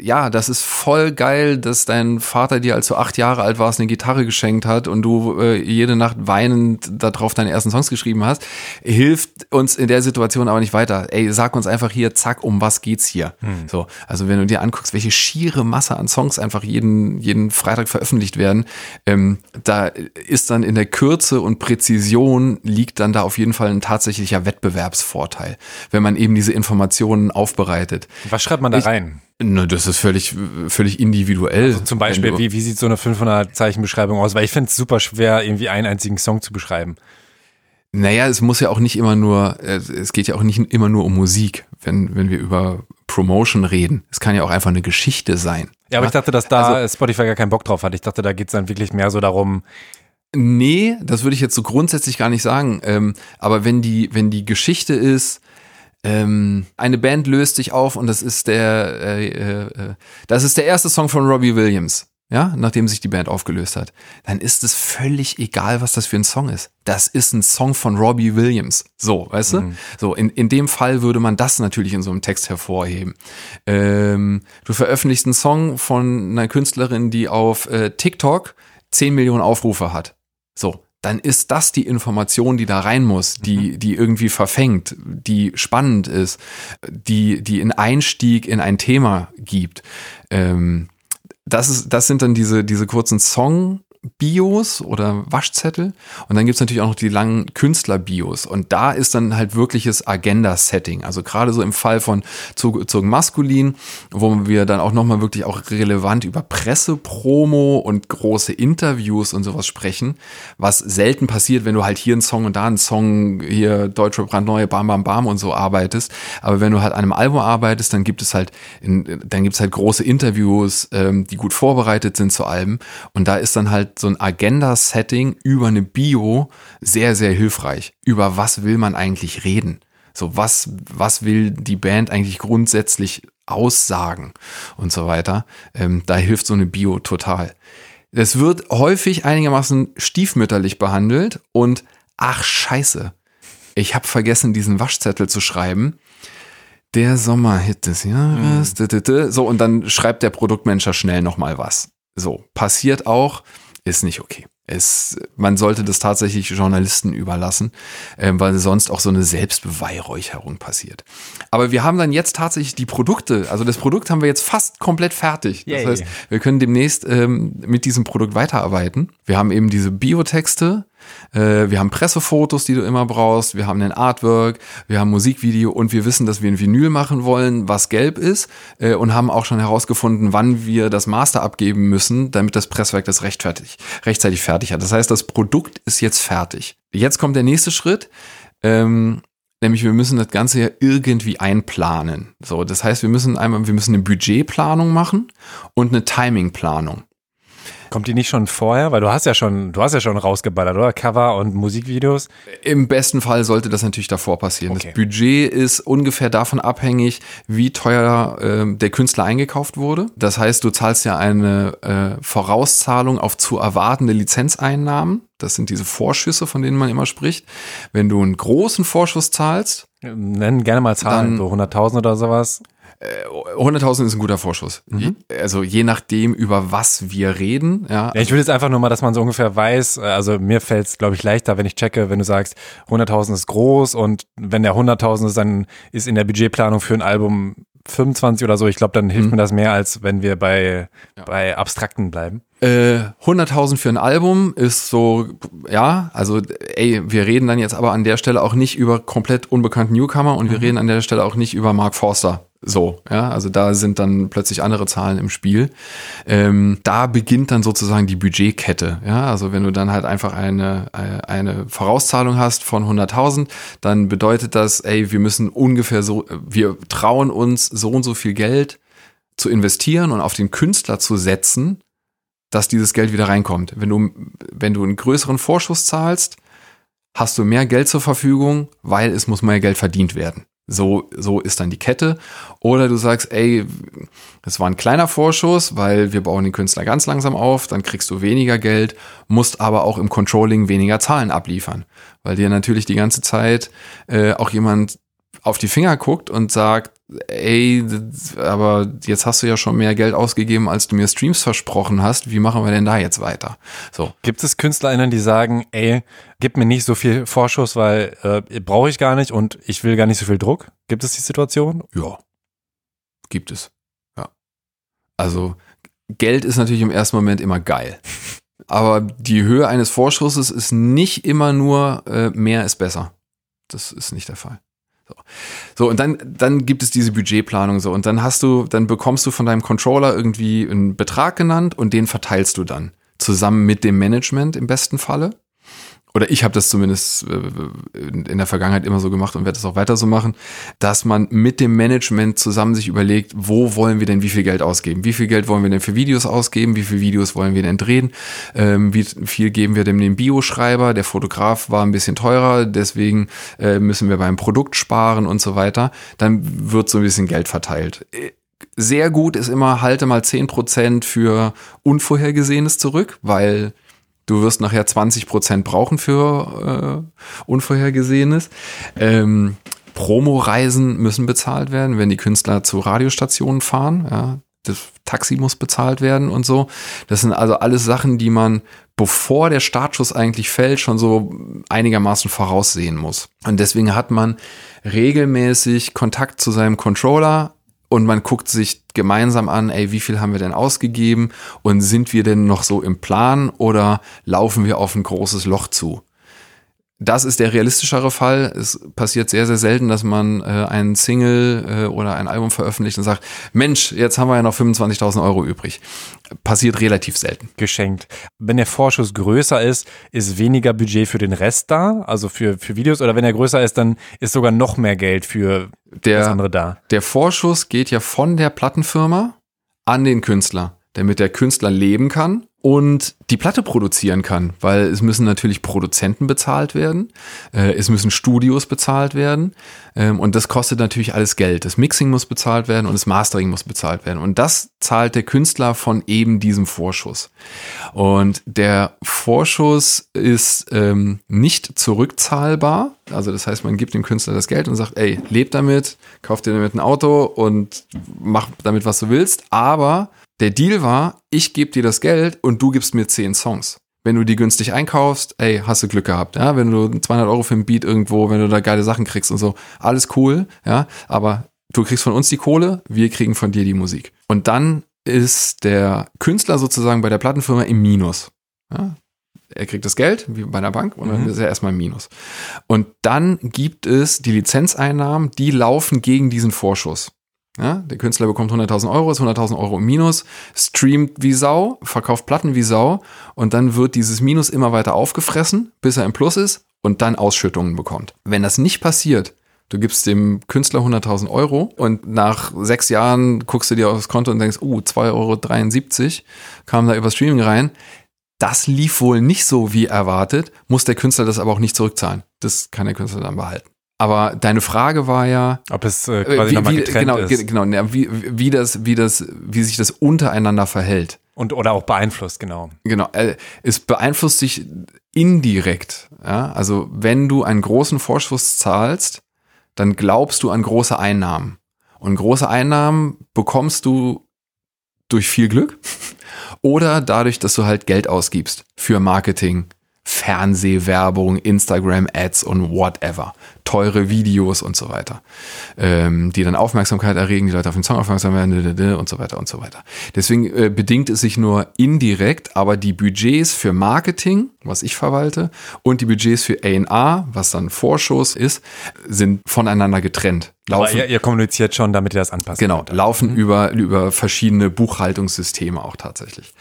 ja, das ist voll geil, dass dein Vater dir, als du acht Jahre alt warst, eine Gitarre geschenkt hat und du äh, jede Nacht weinend darauf deine ersten Songs geschrieben hast. Hilft uns in der Situation aber nicht weiter. Ey, sag uns einfach hier, zack, um was geht's hier? So, also wenn du dir anguckst, welche schiere Masse an Songs einfach jeden, jeden Freitag veröffentlicht werden, ähm, da ist dann in der Kürze und Präzision liegt dann da auf jeden Fall ein tatsächlicher Wettbewerbsvorteil, wenn man eben diese Informationen aufbereitet. Was schreibt man da Ich- rein? Ne, das ist völlig, völlig individuell. Also Zum Beispiel, wie, wie sieht so eine 500 Zeichen Beschreibung aus? Weil ich finde es super schwer, irgendwie einen einzigen Song zu beschreiben. Naja, es muss ja auch nicht immer nur, es geht ja auch nicht immer nur um Musik, wenn, wenn wir über Promotion reden. Es kann ja auch einfach eine Geschichte sein. Ja, aber ich dachte, dass da also, Spotify gar keinen Bock drauf hat. Ich dachte, da geht's dann wirklich mehr so darum. Nee, das würde ich jetzt so grundsätzlich gar nicht sagen. Ähm, aber wenn die, wenn die Geschichte ist, ähm, eine Band löst sich auf und das ist der, äh, äh, das ist der erste Song von Robbie Williams ja, nachdem sich die Band aufgelöst hat, dann ist es völlig egal, was das für ein Song ist. Das ist ein Song von Robbie Williams. So, weißt mhm. du? So, in, in dem Fall würde man das natürlich in so einem Text hervorheben. Ähm, du veröffentlichst einen Song von einer Künstlerin, die auf äh, TikTok 10 Millionen Aufrufe hat. So, dann ist das die Information, die da rein muss, die, mhm. die irgendwie verfängt, die spannend ist, die, die einen Einstieg in ein Thema gibt. Ähm, das ist, das sind dann diese, diese kurzen Song, Bios oder Waschzettel. Und dann gibt's natürlich auch noch die langen Künstler-Bios. Und da ist dann halt wirkliches Agenda-Setting. Also gerade so im Fall von zugezogen maskulin, wo wir dann auch nochmal wirklich auch relevant über Pressepromo und große Interviews und sowas sprechen, was selten passiert, wenn du halt hier einen Song und da einen Song, hier Deutsche brandneue Bam Bam Bam und so arbeitest. Aber wenn du halt an einem Album arbeitest, dann gibt es halt, dann gibt's halt große Interviews, ähm, die gut vorbereitet sind zu Alben. Und da ist dann halt so ein Agenda-Setting über eine Bio sehr, sehr hilfreich. Über was will man eigentlich reden? So, was, was will die Band eigentlich grundsätzlich aussagen und so weiter? Ähm, da hilft so eine Bio total. Es wird häufig einigermaßen stiefmütterlich behandelt und ach scheiße, ich habe vergessen, diesen Waschzettel zu schreiben. Der Sommerhit des Jahres. Mhm. So, und dann schreibt der Produktmanager schnell nochmal was. So, passiert auch ist nicht okay. Es, man sollte das tatsächlich Journalisten überlassen, äh, weil sonst auch so eine Selbstbeweihräucherung passiert. Aber wir haben dann jetzt tatsächlich die Produkte, also das Produkt haben wir jetzt fast komplett fertig. Das Yay. heißt, wir können demnächst ähm, mit diesem Produkt weiterarbeiten. Wir haben eben diese Biotexte, äh, wir haben Pressefotos, die du immer brauchst. Wir haben ein Artwork, wir haben Musikvideo und wir wissen, dass wir ein Vinyl machen wollen, was gelb ist äh, und haben auch schon herausgefunden, wann wir das Master abgeben müssen, damit das Presswerk das rechtfertig, rechtzeitig fertig hat. Das heißt, das Produkt ist jetzt fertig. Jetzt kommt der nächste Schritt. Ähm, Nämlich wir müssen das Ganze ja irgendwie einplanen. So, das heißt, wir müssen einmal, wir müssen eine Budgetplanung machen und eine Timingplanung. Kommt die nicht schon vorher? Weil du hast ja schon, du hast ja schon rausgeballert, oder? Cover und Musikvideos? Im besten Fall sollte das natürlich davor passieren. Okay. Das Budget ist ungefähr davon abhängig, wie teuer äh, der Künstler eingekauft wurde. Das heißt, du zahlst ja eine äh, Vorauszahlung auf zu erwartende Lizenzeinnahmen. Das sind diese Vorschüsse, von denen man immer spricht. Wenn du einen großen Vorschuss zahlst, nennen gerne mal Zahlen, so 100.000 oder sowas. 100.000 äh, ist ein guter Vorschuss. Mhm. Also je nachdem, über was wir reden. Ja. ja ich will jetzt einfach nur mal, dass man so ungefähr weiß, äh, also mir fällt es, glaube ich, leichter, wenn ich checke, wenn du sagst, 100.000 ist groß und wenn der 100.000 ist, dann ist in der Budgetplanung für ein Album 25 oder so. Ich glaube, dann hilft mhm. mir das mehr, als wenn wir bei, ja. bei Abstrakten bleiben. Äh, 100.000 für ein Album ist so, ja, also ey, wir reden dann jetzt aber an der Stelle auch nicht über komplett unbekannten Newcomer und mhm. wir reden an der Stelle auch nicht über Mark Forster. So, ja, also da sind dann plötzlich andere Zahlen im Spiel. Ähm, da beginnt dann sozusagen die Budgetkette. Ja, also wenn du dann halt einfach eine, äh, eine Vorauszahlung hast von 100.000, dann bedeutet das, ey, wir müssen ungefähr so, wir trauen uns so und so viel Geld zu investieren und auf den Künstler zu setzen, dass dieses Geld wieder reinkommt. Wenn du, wenn du einen größeren Vorschuss zahlst, hast du mehr Geld zur Verfügung, weil es muss mehr Geld verdient werden. So, so ist dann die Kette. Oder du sagst, ey, es war ein kleiner Vorschuss, weil wir bauen den Künstler ganz langsam auf, dann kriegst du weniger Geld, musst aber auch im Controlling weniger Zahlen abliefern. Weil dir natürlich die ganze Zeit äh, auch jemand auf die Finger guckt und sagt, ey, aber jetzt hast du ja schon mehr Geld ausgegeben, als du mir Streams versprochen hast. Wie machen wir denn da jetzt weiter? So. Gibt es KünstlerInnen, die sagen, ey, gib mir nicht so viel Vorschuss, weil äh, brauche ich gar nicht und ich will gar nicht so viel Druck? Gibt es die Situation? Ja. Gibt es. Ja. Also, Geld ist natürlich im ersten Moment immer geil. Aber die Höhe eines Vorschusses ist nicht immer nur äh, mehr ist besser. Das ist nicht der Fall. So. so, und dann, dann gibt es diese Budgetplanung so. Und dann hast du, dann bekommst du von deinem Controller irgendwie einen Betrag genannt und den verteilst du dann. Zusammen mit dem Management im besten Falle. Oder ich habe das zumindest äh, in der Vergangenheit immer so gemacht und werde das auch weiter so machen, dass man mit dem Management zusammen sich überlegt, wo wollen wir denn wie viel Geld ausgeben? Wie viel Geld wollen wir denn für Videos ausgeben? Wie viele Videos wollen wir denn drehen? Ähm, wie viel geben wir denn dem Bioschreiber? Der Fotograf war ein bisschen teurer, deswegen äh, müssen wir beim Produkt sparen und so weiter. Dann wird so ein bisschen Geld verteilt sehr gut ist immer, halte mal zehn Prozent für Unvorhergesehenes zurück, weil Du wirst nachher 20 Prozent brauchen für äh, Unvorhergesehenes. Ähm, Promo-Reisen müssen bezahlt werden, wenn die Künstler zu Radiostationen fahren. Ja, das Taxi muss bezahlt werden und so. Das sind also alles Sachen, die man, bevor der Startschuss eigentlich fällt, schon so einigermaßen voraussehen muss. Und deswegen hat man regelmäßig Kontakt zu seinem Controller, und man guckt sich gemeinsam an, ey, wie viel haben wir denn ausgegeben und sind wir denn noch so im Plan oder laufen wir auf ein großes Loch zu? Das ist der realistischere Fall. Es passiert sehr, sehr selten, dass man äh, einen Single äh, oder ein Album veröffentlicht und sagt, Mensch, jetzt haben wir ja noch 25.000 Euro übrig. Passiert relativ selten. Geschenkt. Wenn der Vorschuss größer ist, ist weniger Budget für den Rest da, also für, für Videos, oder wenn er größer ist, dann ist sogar noch mehr Geld für der, das andere da. Der Vorschuss geht ja von der Plattenfirma an den Künstler, damit der Künstler leben kann und die Platte produzieren kann, weil es müssen natürlich Produzenten bezahlt werden, äh, es müssen Studios bezahlt werden ähm, und das kostet natürlich alles Geld. Das Mixing muss bezahlt werden und das Mastering muss bezahlt werden und das zahlt der Künstler von eben diesem Vorschuss. Und der Vorschuss ist ähm, nicht zurückzahlbar, also das heißt, man gibt dem Künstler das Geld und sagt, ey, leb damit, kauf dir damit ein Auto und mach damit, was du willst, aber der Deal war, ich gebe dir das Geld und du gibst mir zehn Songs. Wenn du die günstig einkaufst, ey, hast du Glück gehabt, ja. Wenn du 200 Euro für ein Beat irgendwo, wenn du da geile Sachen kriegst und so, alles cool, ja. Aber du kriegst von uns die Kohle, wir kriegen von dir die Musik. Und dann ist der Künstler sozusagen bei der Plattenfirma im Minus. Ja? Er kriegt das Geld, wie bei einer Bank, und dann mhm. ist er erstmal im Minus. Und dann gibt es die Lizenzeinnahmen, die laufen gegen diesen Vorschuss. Ja, der Künstler bekommt 100.000 Euro, ist 100.000 Euro im Minus, streamt wie Sau, verkauft Platten wie Sau und dann wird dieses Minus immer weiter aufgefressen, bis er im Plus ist und dann Ausschüttungen bekommt. Wenn das nicht passiert, du gibst dem Künstler 100.000 Euro und nach sechs Jahren guckst du dir aufs Konto und denkst, uh, 2,73 Euro kam da über Streaming rein. Das lief wohl nicht so wie erwartet, muss der Künstler das aber auch nicht zurückzahlen. Das kann der Künstler dann behalten. Aber deine Frage war ja, ob es äh, quasi nochmal getrennt genau, ist. Genau, wie, wie das, wie das, wie sich das untereinander verhält. Und oder auch beeinflusst, genau. Genau, äh, es beeinflusst sich indirekt. Ja? Also wenn du einen großen Vorschuss zahlst, dann glaubst du an große Einnahmen. Und große Einnahmen bekommst du durch viel Glück oder dadurch, dass du halt Geld ausgibst für Marketing, Fernsehwerbung, Instagram-Ads und whatever. Teure Videos und so weiter. Ähm, die dann Aufmerksamkeit erregen, die Leute auf den Song aufmerksam werden und so weiter und so weiter. Deswegen äh, bedingt es sich nur indirekt, aber die Budgets für Marketing, was ich verwalte, und die Budgets für A&R, was dann Vorschuss ist, sind voneinander getrennt. Laufen, ihr, ihr kommuniziert schon, damit ihr das anpasst. Genau, laufen mhm. über, über verschiedene Buchhaltungssysteme auch tatsächlich.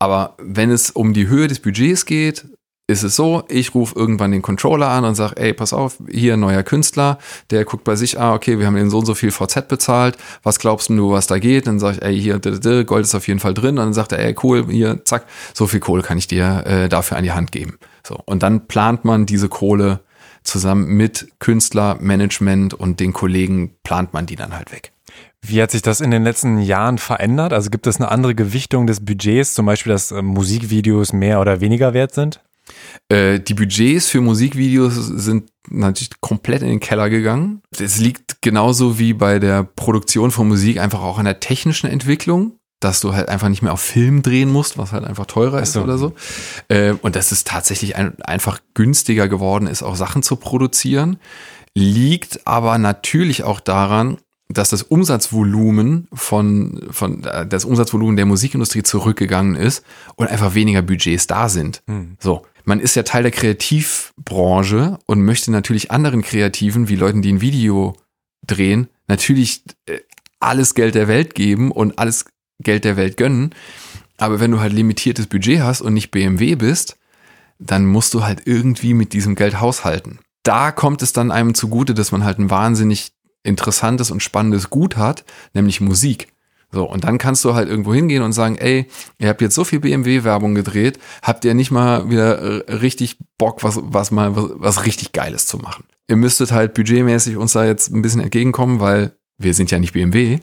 Aber wenn es um die Höhe des Budgets geht, ist es so, ich rufe irgendwann den Controller an und sage, ey, pass auf, hier ein neuer Künstler, der guckt bei sich, ah, okay, wir haben den so und so viel VZ bezahlt, was glaubst du, was da geht? Dann sage ich, ey, hier, Gold ist auf jeden Fall drin. Und dann sagt er, ey, cool, hier, zack, so viel Kohle kann ich dir äh, dafür an die Hand geben. So, und dann plant man diese Kohle zusammen mit Künstler, Management und den Kollegen, plant man die dann halt weg. Wie hat sich das in den letzten Jahren verändert? Also gibt es eine andere Gewichtung des Budgets, zum Beispiel, dass äh, Musikvideos mehr oder weniger wert sind? Äh, die Budgets für Musikvideos sind natürlich komplett in den Keller gegangen. Es liegt genauso wie bei der Produktion von Musik einfach auch an der technischen Entwicklung dass du halt einfach nicht mehr auf Film drehen musst, was halt einfach teurer ist so. oder so. Äh, und dass es tatsächlich ein, einfach günstiger geworden ist, auch Sachen zu produzieren. Liegt aber natürlich auch daran, dass das Umsatzvolumen von, von äh, das Umsatzvolumen der Musikindustrie zurückgegangen ist und einfach weniger Budgets da sind. Hm. So man ist ja Teil der Kreativbranche und möchte natürlich anderen Kreativen, wie Leuten, die ein Video drehen, natürlich äh, alles Geld der Welt geben und alles Geld der Welt gönnen. Aber wenn du halt limitiertes Budget hast und nicht BMW bist, dann musst du halt irgendwie mit diesem Geld haushalten. Da kommt es dann einem zugute, dass man halt ein wahnsinnig interessantes und spannendes Gut hat, nämlich Musik. So, und dann kannst du halt irgendwo hingehen und sagen, ey, ihr habt jetzt so viel BMW-Werbung gedreht, habt ihr nicht mal wieder richtig Bock, was, was mal, was, was richtig Geiles zu machen? Ihr müsstet halt budgetmäßig uns da jetzt ein bisschen entgegenkommen, weil wir sind ja nicht BMW.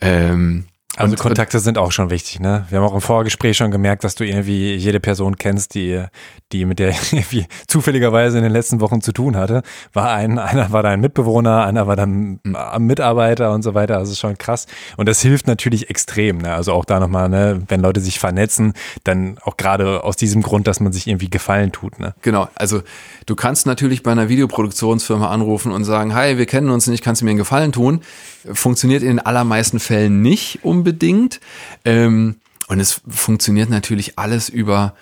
Ähm, also und, Kontakte sind auch schon wichtig, ne? Wir haben auch im Vorgespräch schon gemerkt, dass du irgendwie jede Person kennst, die, die mit der irgendwie zufälligerweise in den letzten Wochen zu tun hatte. War ein, einer war dein Mitbewohner, einer war dann Mitarbeiter und so weiter. Also schon krass. Und das hilft natürlich extrem, ne? Also auch da nochmal, ne? Wenn Leute sich vernetzen, dann auch gerade aus diesem Grund, dass man sich irgendwie Gefallen tut, ne? Genau. Also du kannst natürlich bei einer Videoproduktionsfirma anrufen und sagen, hi, wir kennen uns nicht, kannst du mir einen Gefallen tun? Funktioniert in den allermeisten Fällen nicht, um unbedingt. Ähm, und es funktioniert natürlich alles über,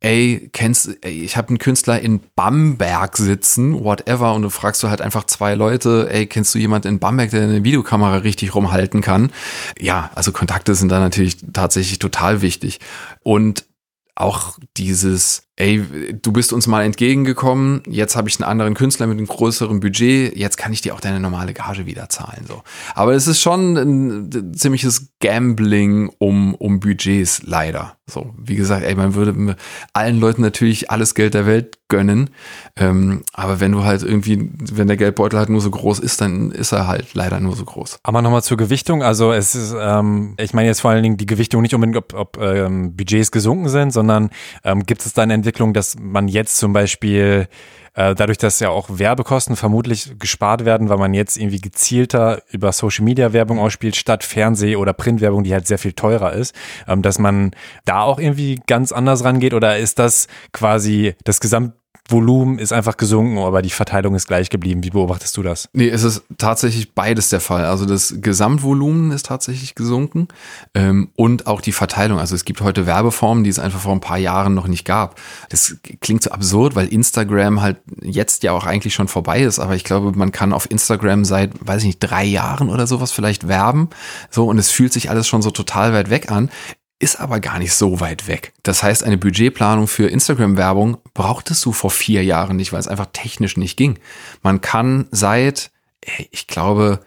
ey, kennst, ey, ich habe einen Künstler in Bamberg sitzen, whatever, und du fragst du halt einfach zwei Leute, ey, kennst du jemanden in Bamberg, der eine Videokamera richtig rumhalten kann? Ja, also Kontakte sind da natürlich tatsächlich total wichtig. Und auch dieses, ey, du bist uns mal entgegengekommen, jetzt habe ich einen anderen Künstler mit einem größeren Budget, jetzt kann ich dir auch deine normale Gage wieder zahlen. So. Aber es ist schon ein, ziemliches Gambling um, um Budgets, leider. So, wie gesagt, ey, man würde allen Leuten natürlich alles Geld der Welt gönnen. Ähm, aber wenn du halt irgendwie, wenn der Geldbeutel halt nur so groß ist, dann ist er halt leider nur so groß. Aber nochmal zur Gewichtung. Also es ist, ähm, ich meine jetzt vor allen Dingen die Gewichtung nicht unbedingt, ob, ob ähm, Budgets gesunken sind, sondern ähm, gibt es da eine Entwicklung, dass man jetzt zum Beispiel äh, dadurch, dass ja auch Werbekosten vermutlich gespart werden, weil man jetzt irgendwie gezielter über Social Media Werbung ausspielt, statt Fernseh- oder Printwerbung, die halt sehr viel teurer ist, ähm, dass man da auch irgendwie ganz anders rangeht? Oder ist das quasi das Gesamt Volumen ist einfach gesunken, aber die Verteilung ist gleich geblieben. Wie beobachtest du das? Nee, es ist tatsächlich beides der Fall. Also das Gesamtvolumen ist tatsächlich gesunken ähm, und auch die Verteilung. Also es gibt heute Werbeformen, die es einfach vor ein paar Jahren noch nicht gab. Das klingt so absurd, weil Instagram halt jetzt ja auch eigentlich schon vorbei ist, aber ich glaube, man kann auf Instagram seit, weiß ich nicht, drei Jahren oder sowas vielleicht werben. So, und es fühlt sich alles schon so total weit weg an ist aber gar nicht so weit weg. Das heißt, eine Budgetplanung für Instagram-Werbung brauchtest du vor vier Jahren nicht, weil es einfach technisch nicht ging. Man kann seit, ich glaube,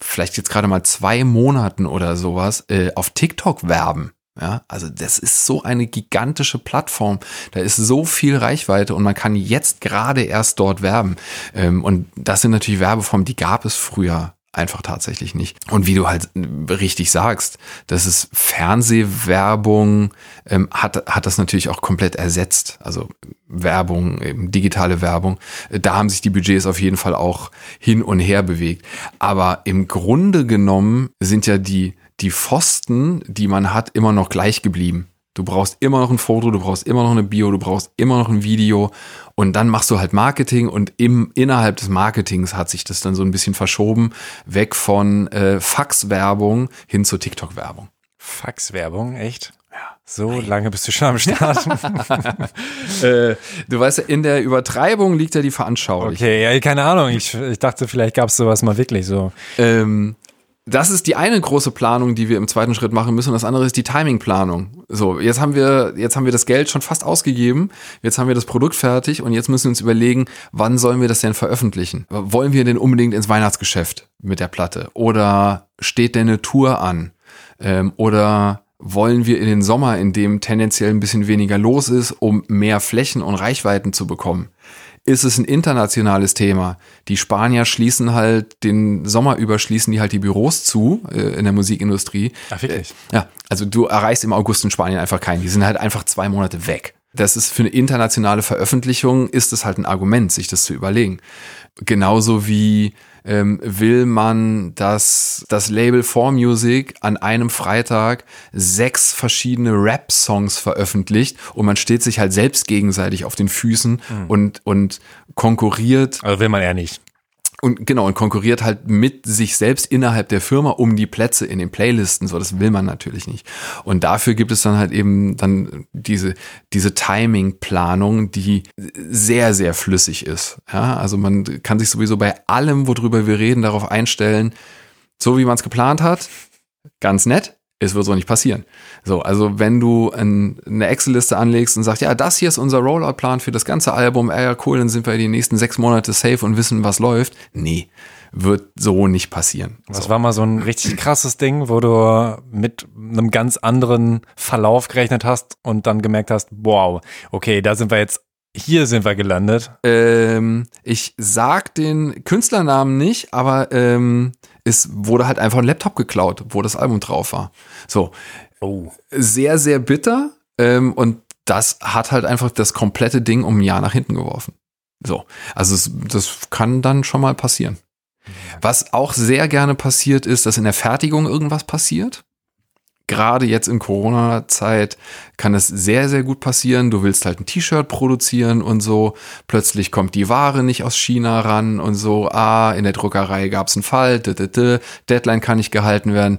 vielleicht jetzt gerade mal zwei Monaten oder sowas äh, auf TikTok werben. Ja, also das ist so eine gigantische Plattform. Da ist so viel Reichweite und man kann jetzt gerade erst dort werben. Ähm, und das sind natürlich Werbeformen, die gab es früher einfach tatsächlich nicht. Und wie du halt richtig sagst, das ist Fernsehwerbung, ähm, hat, hat das natürlich auch komplett ersetzt. Also Werbung, eben digitale Werbung. Da haben sich die Budgets auf jeden Fall auch hin und her bewegt. Aber im Grunde genommen sind ja die, die Pfosten, die man hat, immer noch gleich geblieben. Du brauchst immer noch ein Foto, du brauchst immer noch eine Bio, du brauchst immer noch ein Video und dann machst du halt Marketing und im, innerhalb des Marketings hat sich das dann so ein bisschen verschoben, weg von äh, Faxwerbung hin zur TikTok-Werbung. Faxwerbung, echt? Ja. So lange bist du schon am Start. äh, du weißt ja, in der Übertreibung liegt ja die Veranschaulichung. Okay, ja, keine Ahnung. Ich, ich dachte, vielleicht gab es sowas mal wirklich so. Ähm, das ist die eine große Planung, die wir im zweiten Schritt machen müssen. Und das andere ist die Timingplanung. So, jetzt haben wir, jetzt haben wir das Geld schon fast ausgegeben. Jetzt haben wir das Produkt fertig und jetzt müssen wir uns überlegen, wann sollen wir das denn veröffentlichen? Wollen wir denn unbedingt ins Weihnachtsgeschäft mit der Platte? Oder steht denn eine Tour an? Ähm, oder wollen wir in den Sommer, in dem tendenziell ein bisschen weniger los ist, um mehr Flächen und Reichweiten zu bekommen? Ist es ein internationales Thema. Die Spanier schließen halt den Sommer über schließen die halt die Büros zu äh, in der Musikindustrie. Ach, wirklich? Äh, ja, also du erreichst im August in Spanien einfach keinen. Die sind halt einfach zwei Monate weg. Das ist für eine internationale Veröffentlichung ist es halt ein Argument, sich das zu überlegen. Genauso wie ähm, will man, dass das Label 4Music an einem Freitag sechs verschiedene Rap-Songs veröffentlicht und man steht sich halt selbst gegenseitig auf den Füßen mhm. und, und konkurriert. Also will man eher nicht. Und genau, und konkurriert halt mit sich selbst innerhalb der Firma um die Plätze in den Playlisten. So, das will man natürlich nicht. Und dafür gibt es dann halt eben dann diese, diese Timing-Planung, die sehr, sehr flüssig ist. Ja, also man kann sich sowieso bei allem, worüber wir reden, darauf einstellen, so wie man es geplant hat, ganz nett. Es wird so nicht passieren. So, also wenn du ein, eine Excel-Liste anlegst und sagst, ja, das hier ist unser Rollout-Plan für das ganze Album, ey, ja, cool, dann sind wir die nächsten sechs Monate safe und wissen, was läuft. Nee, wird so nicht passieren. Das so. war mal so ein richtig krasses Ding, wo du mit einem ganz anderen Verlauf gerechnet hast und dann gemerkt hast, wow, okay, da sind wir jetzt, hier sind wir gelandet. Ähm, ich sag den Künstlernamen nicht, aber ähm, es wurde halt einfach ein Laptop geklaut, wo das Album drauf war. So. Oh. Sehr, sehr bitter. Ähm, und das hat halt einfach das komplette Ding um ein Jahr nach hinten geworfen. So. Also es, das kann dann schon mal passieren. Was auch sehr gerne passiert ist, dass in der Fertigung irgendwas passiert. Gerade jetzt in Corona-Zeit kann es sehr, sehr gut passieren. Du willst halt ein T-Shirt produzieren und so. Plötzlich kommt die Ware nicht aus China ran und so. Ah, in der Druckerei gab es einen Fall. Deadline kann nicht gehalten werden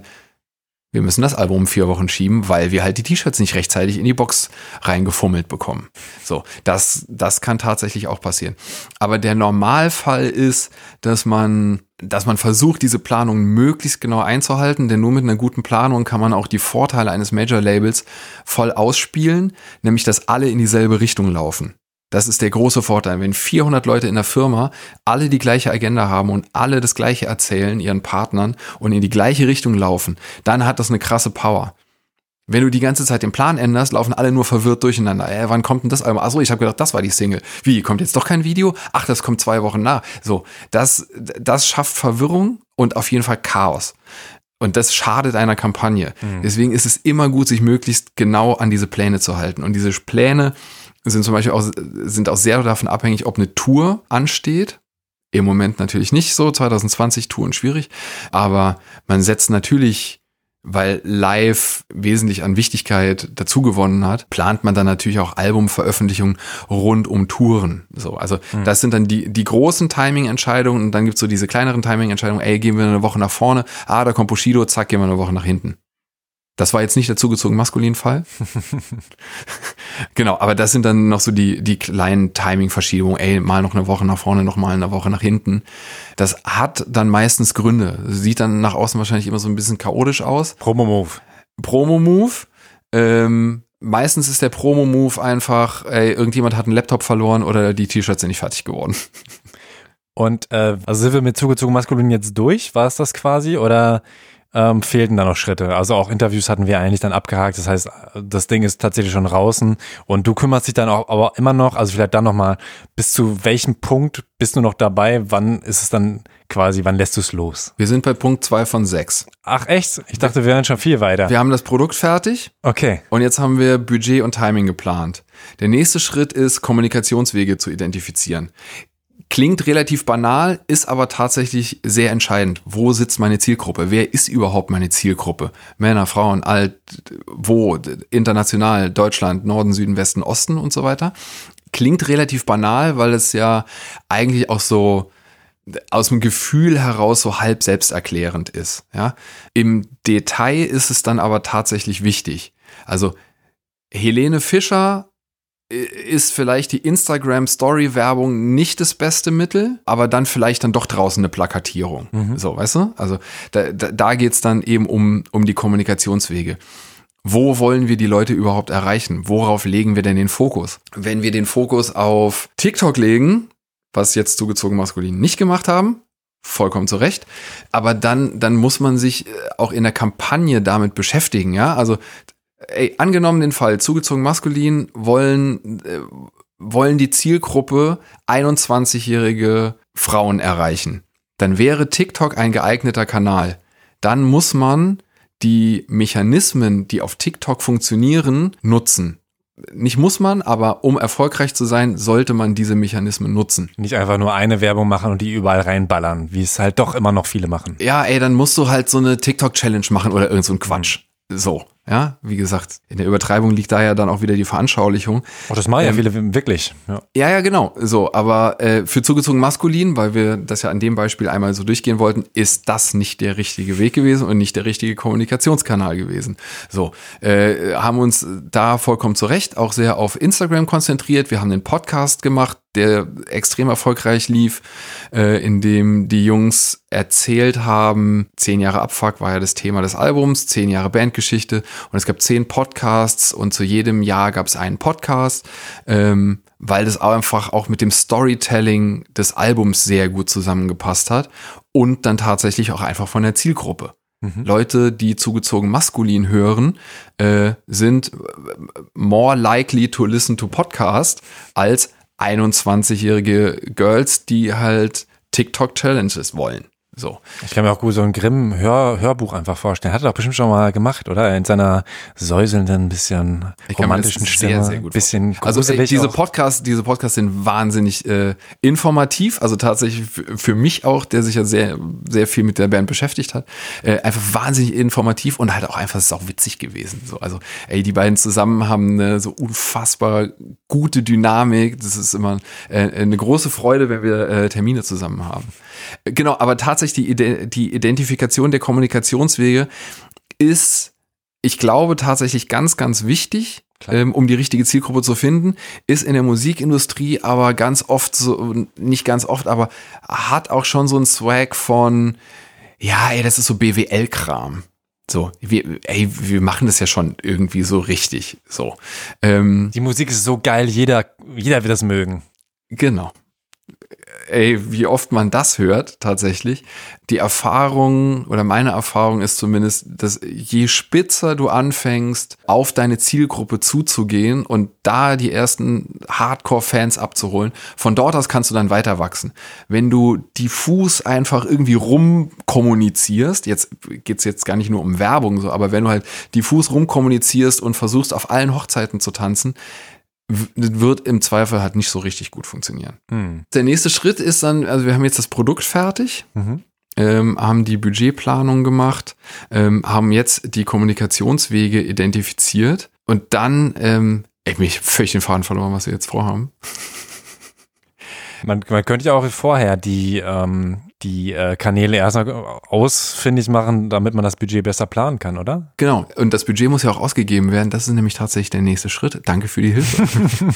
wir müssen das Album um vier Wochen schieben, weil wir halt die T-Shirts nicht rechtzeitig in die Box reingefummelt bekommen. So, das, das kann tatsächlich auch passieren. Aber der Normalfall ist, dass man, dass man versucht, diese Planung möglichst genau einzuhalten, denn nur mit einer guten Planung kann man auch die Vorteile eines Major-Labels voll ausspielen, nämlich dass alle in dieselbe Richtung laufen. Das ist der große Vorteil. Wenn 400 Leute in der Firma alle die gleiche Agenda haben und alle das gleiche erzählen ihren Partnern und in die gleiche Richtung laufen, dann hat das eine krasse Power. Wenn du die ganze Zeit den Plan änderst, laufen alle nur verwirrt durcheinander. Äh, wann kommt denn das Album? Achso, ich habe gedacht, das war die Single. Wie, kommt jetzt doch kein Video? Ach, das kommt zwei Wochen nach. So, das, das schafft Verwirrung und auf jeden Fall Chaos. Und das schadet einer Kampagne. Mhm. Deswegen ist es immer gut, sich möglichst genau an diese Pläne zu halten. Und diese Pläne sind zum Beispiel auch, sind auch sehr davon abhängig, ob eine Tour ansteht. Im Moment natürlich nicht so, 2020 Touren schwierig, aber man setzt natürlich, weil live wesentlich an Wichtigkeit dazu gewonnen hat, plant man dann natürlich auch Albumveröffentlichungen rund um Touren. So, also mhm. das sind dann die, die großen Timing-Entscheidungen und dann gibt's so diese kleineren Timing-Entscheidungen, ey, gehen wir eine Woche nach vorne, ah, da kommt Bushido, zack, gehen wir eine Woche nach hinten. Das war jetzt nicht der zugezogen maskulin Fall. genau, aber das sind dann noch so die, die kleinen Timing-Verschiebungen. Ey, mal noch eine Woche nach vorne, noch mal eine Woche nach hinten. Das hat dann meistens Gründe. Sieht dann nach außen wahrscheinlich immer so ein bisschen chaotisch aus. Promo-Move. Promo-Move. Ähm, meistens ist der Promo-Move einfach, ey, irgendjemand hat einen Laptop verloren oder die T-Shirts sind nicht fertig geworden. Und äh, also sind wir mit zugezogen maskulin jetzt durch? War es das quasi? Oder ähm, fehlten da noch Schritte. Also auch Interviews hatten wir eigentlich dann abgehakt. Das heißt, das Ding ist tatsächlich schon draußen und du kümmerst dich dann auch aber immer noch, also vielleicht dann nochmal, bis zu welchem Punkt bist du noch dabei? Wann ist es dann quasi, wann lässt du es los? Wir sind bei Punkt zwei von sechs. Ach echt? Ich dachte, wir wären schon viel weiter. Wir haben das Produkt fertig. Okay. Und jetzt haben wir Budget und Timing geplant. Der nächste Schritt ist, Kommunikationswege zu identifizieren. Klingt relativ banal, ist aber tatsächlich sehr entscheidend. Wo sitzt meine Zielgruppe? Wer ist überhaupt meine Zielgruppe? Männer, Frauen, alt, wo? International, Deutschland, Norden, Süden, Westen, Osten und so weiter. Klingt relativ banal, weil es ja eigentlich auch so aus dem Gefühl heraus so halb selbsterklärend ist. Ja? Im Detail ist es dann aber tatsächlich wichtig. Also Helene Fischer ist vielleicht die Instagram-Story-Werbung nicht das beste Mittel, aber dann vielleicht dann doch draußen eine Plakatierung. Mhm. So, weißt du? Also da, da, da geht's dann eben um, um die Kommunikationswege. Wo wollen wir die Leute überhaupt erreichen? Worauf legen wir denn den Fokus? Wenn wir den Fokus auf TikTok legen, was jetzt zugezogen maskulin nicht gemacht haben, vollkommen zu Recht. Aber dann, dann muss man sich äh, auch in der Kampagne damit beschäftigen, ja. Also ey, angenommen den Fall, zugezogen maskulin wollen, äh, wollen die Zielgruppe 21-jährige Frauen erreichen. Dann wäre TikTok ein geeigneter Kanal. Dann muss man die Mechanismen, die auf TikTok funktionieren, nutzen. Nicht muss man, aber um erfolgreich zu sein, sollte man diese Mechanismen nutzen. Nicht einfach nur eine Werbung machen und die überall reinballern, wie es halt doch immer noch viele machen. Ja, ey, dann musst du halt so eine TikTok-Challenge machen oder irgend so ein Quatsch. So. Ja, wie gesagt, in der Übertreibung liegt da ja dann auch wieder die Veranschaulichung. Oh, das machen ähm, ja viele wirklich. Ja, ja, ja genau. So, aber äh, für zugezogen maskulin, weil wir das ja an dem Beispiel einmal so durchgehen wollten, ist das nicht der richtige Weg gewesen und nicht der richtige Kommunikationskanal gewesen. So, äh, haben uns da vollkommen zu Recht auch sehr auf Instagram konzentriert. Wir haben den Podcast gemacht, der extrem erfolgreich lief, äh, in dem die Jungs erzählt haben, zehn Jahre Abfuck war ja das Thema des Albums, zehn Jahre Bandgeschichte und es gab zehn Podcasts und zu jedem Jahr gab es einen Podcast, ähm, weil das einfach auch mit dem Storytelling des Albums sehr gut zusammengepasst hat und dann tatsächlich auch einfach von der Zielgruppe. Mhm. Leute, die zugezogen maskulin hören, äh, sind more likely to listen to Podcast als 21-jährige Girls, die halt TikTok-Challenges wollen. So. Ich kann mir auch gut so ein Grimm-Hörbuch einfach vorstellen. Hat er doch bestimmt schon mal gemacht, oder? In seiner säuselnden, bisschen romantischen Stimme. Sehr, sehr gut bisschen also diese Podcasts, diese Podcasts sind wahnsinnig äh, informativ. Also tatsächlich für mich auch, der sich ja sehr, sehr viel mit der Band beschäftigt hat, äh, einfach wahnsinnig informativ und halt auch einfach sau witzig gewesen. So, also ey, die beiden zusammen haben eine so unfassbar gute Dynamik. Das ist immer äh, eine große Freude, wenn wir äh, Termine zusammen haben. Genau, aber tatsächlich die, die Identifikation der Kommunikationswege ist, ich glaube, tatsächlich ganz, ganz wichtig. Ähm, um die richtige Zielgruppe zu finden, ist in der Musikindustrie aber ganz oft so, nicht ganz oft, aber hat auch schon so ein Swag von, ja, ey, das ist so BWL-Kram. So, wir, ey, wir machen das ja schon irgendwie so richtig. So. Ähm, die Musik ist so geil, jeder, jeder wird das mögen. Genau ey, wie oft man das hört, tatsächlich. Die Erfahrung oder meine Erfahrung ist zumindest, dass je spitzer du anfängst, auf deine Zielgruppe zuzugehen und da die ersten Hardcore-Fans abzuholen, von dort aus kannst du dann weiter wachsen. Wenn du diffus einfach irgendwie rumkommunizierst, jetzt geht's jetzt gar nicht nur um Werbung, so, aber wenn du halt diffus rumkommunizierst und versuchst, auf allen Hochzeiten zu tanzen, wird im Zweifel halt nicht so richtig gut funktionieren. Mhm. Der nächste Schritt ist dann, also wir haben jetzt das Produkt fertig. Mhm. Ähm, haben die Budgetplanung gemacht, ähm, haben jetzt die Kommunikationswege identifiziert und dann, ähm, ich mich völlig den Faden verloren, was wir jetzt vorhaben. Man, man könnte ja auch vorher die, ähm, die äh, Kanäle erstmal ausfindig machen, damit man das Budget besser planen kann, oder? Genau. Und das Budget muss ja auch ausgegeben werden. Das ist nämlich tatsächlich der nächste Schritt. Danke für die Hilfe.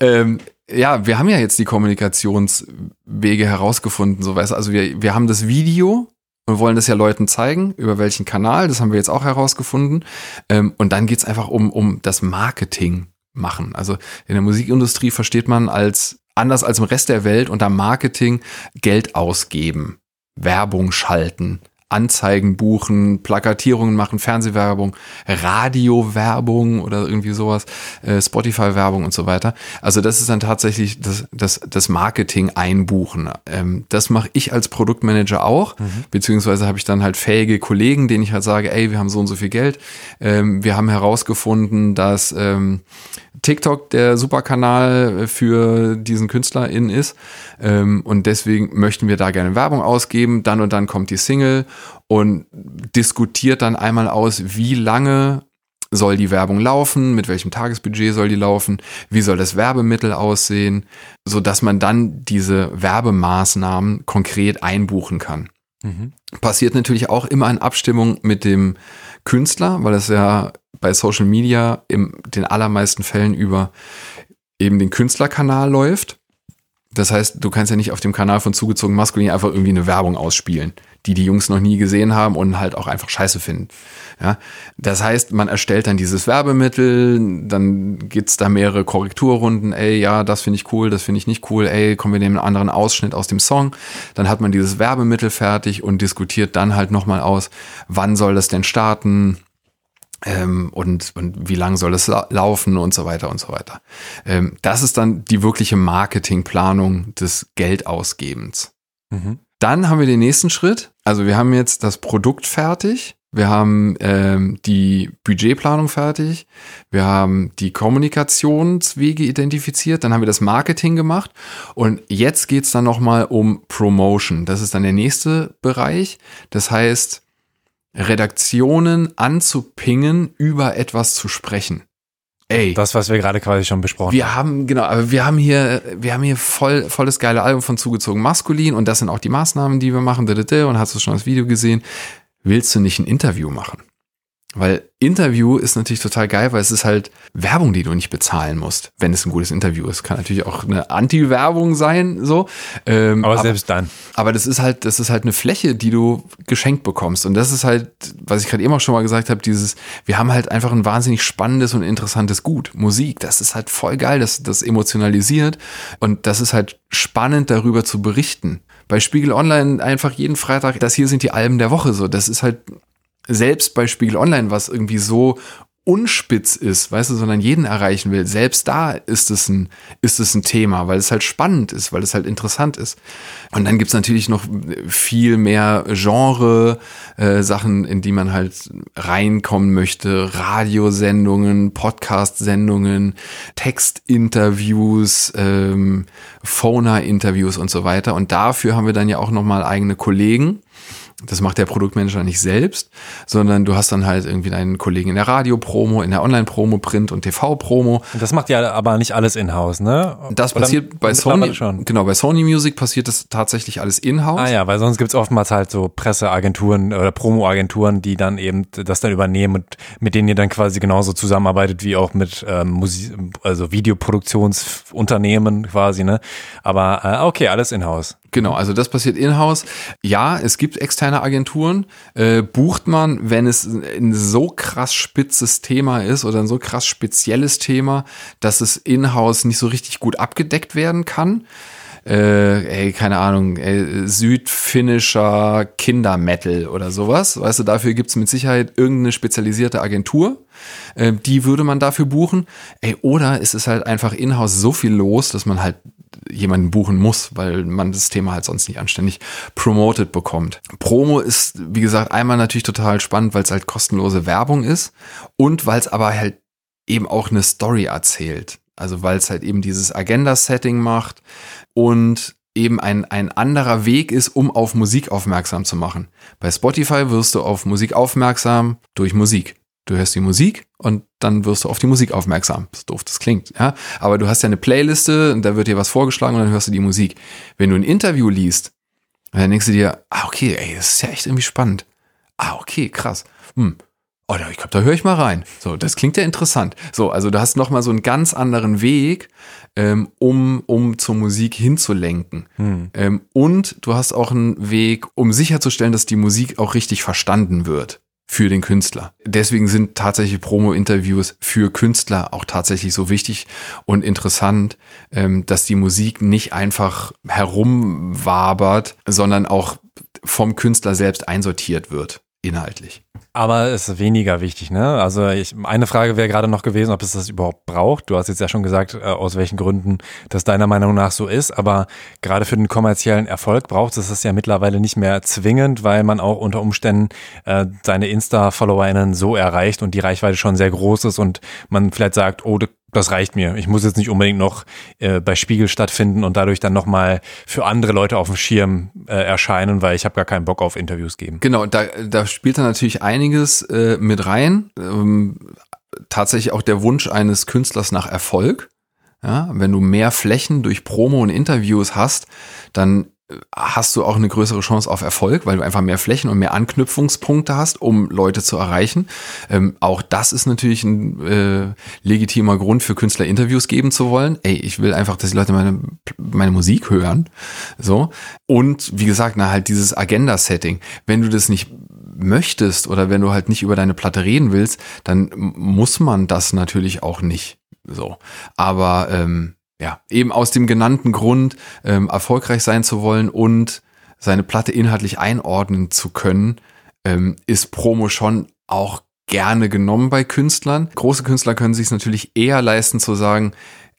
ähm, ja, wir haben ja jetzt die Kommunikationswege herausgefunden, so weißt du. Also wir, wir haben das Video und wollen das ja Leuten zeigen, über welchen Kanal. Das haben wir jetzt auch herausgefunden. Ähm, und dann geht's einfach um, um das Marketing machen. Also in der Musikindustrie versteht man als anders als im Rest der Welt unter Marketing Geld ausgeben, Werbung schalten, Anzeigen buchen, Plakatierungen machen, Fernsehwerbung, Radiowerbung oder irgendwie sowas, äh, Spotify-Werbung und so weiter. Also das ist dann tatsächlich das, das, das Marketing einbuchen. Ähm, das mache ich als Produktmanager auch, mhm. beziehungsweise habe ich dann halt fähige Kollegen, denen ich halt sage, ey, wir haben so und so viel Geld. Ähm, wir haben herausgefunden, dass ähm, TikTok der Superkanal für diesen KünstlerInnen ist. Ähm, und deswegen möchten wir da gerne Werbung ausgeben. Dann und dann kommt die Single und diskutiert dann einmal aus, wie lange soll die Werbung laufen, mit welchem Tagesbudget soll die laufen, wie soll das Werbemittel aussehen, so dass man dann diese Werbemaßnahmen konkret einbuchen kann. Mhm. Passiert natürlich auch immer in Abstimmung mit dem Künstler, weil es ja bei Social Media in den allermeisten Fällen über eben den Künstlerkanal läuft. Das heißt, du kannst ja nicht auf dem Kanal von zugezogen maskulin einfach irgendwie eine Werbung ausspielen, die die Jungs noch nie gesehen haben und halt auch einfach scheiße finden. Ja, das heißt, man erstellt dann dieses Werbemittel, dann gibt's da mehrere Korrekturrunden, ey, ja, das finde ich cool, das finde ich nicht cool, ey, kommen wir nehmen einen anderen Ausschnitt aus dem Song, dann hat man dieses Werbemittel fertig und diskutiert dann halt nochmal aus, wann soll das denn starten, ähm, und, und wie lang soll es laufen und so weiter und so weiter. Ähm, das ist dann die wirkliche Marketingplanung des Geldausgebens. Mhm. Dann haben wir den nächsten Schritt. Also wir haben jetzt das Produkt fertig. Wir haben ähm, die Budgetplanung fertig. Wir haben die Kommunikationswege identifiziert. Dann haben wir das Marketing gemacht. Und jetzt geht's dann nochmal um Promotion. Das ist dann der nächste Bereich. Das heißt, Redaktionen anzupingen, über etwas zu sprechen. Ey. Das, was wir gerade quasi schon besprochen wir haben. Genau, aber wir haben hier, wir haben hier voll, voll das geile Album von zugezogen maskulin und das sind auch die Maßnahmen, die wir machen. Und hast du schon das Video gesehen? Willst du nicht ein Interview machen? Weil Interview ist natürlich total geil, weil es ist halt Werbung, die du nicht bezahlen musst, wenn es ein gutes Interview ist. Kann natürlich auch eine Anti-Werbung sein, so. Ähm, aber, aber selbst dann. Aber das ist halt, das ist halt eine Fläche, die du geschenkt bekommst. Und das ist halt, was ich gerade eben auch schon mal gesagt habe, dieses, wir haben halt einfach ein wahnsinnig spannendes und interessantes Gut. Musik, das ist halt voll geil, das, das emotionalisiert. Und das ist halt spannend, darüber zu berichten bei Spiegel Online einfach jeden Freitag, das hier sind die Alben der Woche so. Das ist halt selbst bei Spiegel Online, was irgendwie so unspitz ist, weißt du, sondern jeden erreichen will, selbst da ist es ein, ist es ein Thema, weil es halt spannend ist, weil es halt interessant ist. Und dann gibt's natürlich noch viel mehr Genre, äh, in die man halt reinkommen möchte, Radiosendungen, Podcast-Sendungen, Textinterviews, ähm, Phona-Interviews und so weiter. Und dafür haben wir dann ja auch nochmal eigene Kollegen, das macht der Produktmanager nicht selbst, sondern du hast dann halt irgendwie deinen Kollegen in der Radio-Promo, in der Online-Promo, Print- und TV-Promo. Das macht ja aber nicht alles in-house, ne? Das Oder passiert bei Sony schon. Genau, bei Sony Music passiert das tatsächlich alles in-house. Ah ja, weil sonst gibt's oftmals halt so Presseagenturen oder Promo-Agenturen, die dann eben das dann übernehmen und mit denen ihr dann quasi genauso zusammenarbeitet wie auch mit ähm, Musik, also Videoproduktionsunternehmen quasi, ne? Aber äh, okay, alles in-house. Genau, also das passiert in-house. Ja, es gibt externe Agenturen. Äh, bucht man, wenn es ein so krass spitzes Thema ist oder ein so krass spezielles Thema, dass es in-house nicht so richtig gut abgedeckt werden kann. Äh, ey, keine Ahnung, ey, südfinnischer Kindermetal oder sowas. Weißt du, dafür gibt's mit Sicherheit irgendeine spezialisierte Agentur. Äh, die würde man dafür buchen. Ey, oder ist es halt einfach in-house so viel los, dass man halt jemanden buchen muss, weil man das Thema halt sonst nicht anständig promoted bekommt. Promo ist, wie gesagt, einmal natürlich total spannend, weil es halt kostenlose Werbung ist und weil es aber halt eben auch eine Story erzählt. Also weil es halt eben dieses Agenda-Setting macht und eben ein, ein anderer Weg ist, um auf Musik aufmerksam zu machen. Bei Spotify wirst du auf Musik aufmerksam durch Musik. Du hörst die Musik und dann wirst du auf die Musik aufmerksam. So doof das klingt, ja. Aber du hast ja eine Playliste und da wird dir was vorgeschlagen und dann hörst du die Musik. Wenn du ein Interview liest, dann denkst du dir, ah, okay, ey, das ist ja echt irgendwie spannend. Ah, okay, krass. Hm. Oh, ich glaube, da höre ich mal rein. So, das klingt ja interessant. So, also du hast nochmal so einen ganz anderen Weg, ähm, um, um zur Musik hinzulenken. Hm. Ähm, und du hast auch einen Weg, um sicherzustellen, dass die Musik auch richtig verstanden wird für den Künstler. Deswegen sind tatsächlich Promo-Interviews für Künstler auch tatsächlich so wichtig und interessant, ähm, dass die Musik nicht einfach herumwabert, sondern auch vom Künstler selbst einsortiert wird, inhaltlich. Aber es ist weniger wichtig, ne? Also ich, eine Frage wäre gerade noch gewesen, ob es das überhaupt braucht. Du hast jetzt ja schon gesagt, äh, aus welchen Gründen das deiner Meinung nach so ist. Aber gerade für den kommerziellen Erfolg braucht es das ja mittlerweile nicht mehr zwingend, weil man auch unter Umständen äh, seine Insta-FollowerInnen so erreicht und die Reichweite schon sehr groß ist und man vielleicht sagt, oh, das reicht mir. Ich muss jetzt nicht unbedingt noch äh, bei Spiegel stattfinden und dadurch dann nochmal für andere Leute auf dem Schirm äh, erscheinen, weil ich habe gar keinen Bock auf Interviews geben. Genau, da, da spielt dann natürlich einiges äh, mit rein. Ähm, tatsächlich auch der Wunsch eines Künstlers nach Erfolg. Ja, wenn du mehr Flächen durch Promo und Interviews hast, dann hast du auch eine größere Chance auf Erfolg, weil du einfach mehr Flächen und mehr Anknüpfungspunkte hast, um Leute zu erreichen. Ähm, auch das ist natürlich ein äh, legitimer Grund für Künstler Interviews geben zu wollen. Ey, ich will einfach, dass die Leute meine, meine Musik hören. So. Und wie gesagt, na halt dieses Agenda-Setting. Wenn du das nicht möchtest oder wenn du halt nicht über deine Platte reden willst, dann muss man das natürlich auch nicht. So. Aber ähm, ja, eben aus dem genannten Grund ähm, erfolgreich sein zu wollen und seine Platte inhaltlich einordnen zu können, ähm, ist Promo schon auch gerne genommen bei Künstlern. Große Künstler können sich es natürlich eher leisten zu sagen,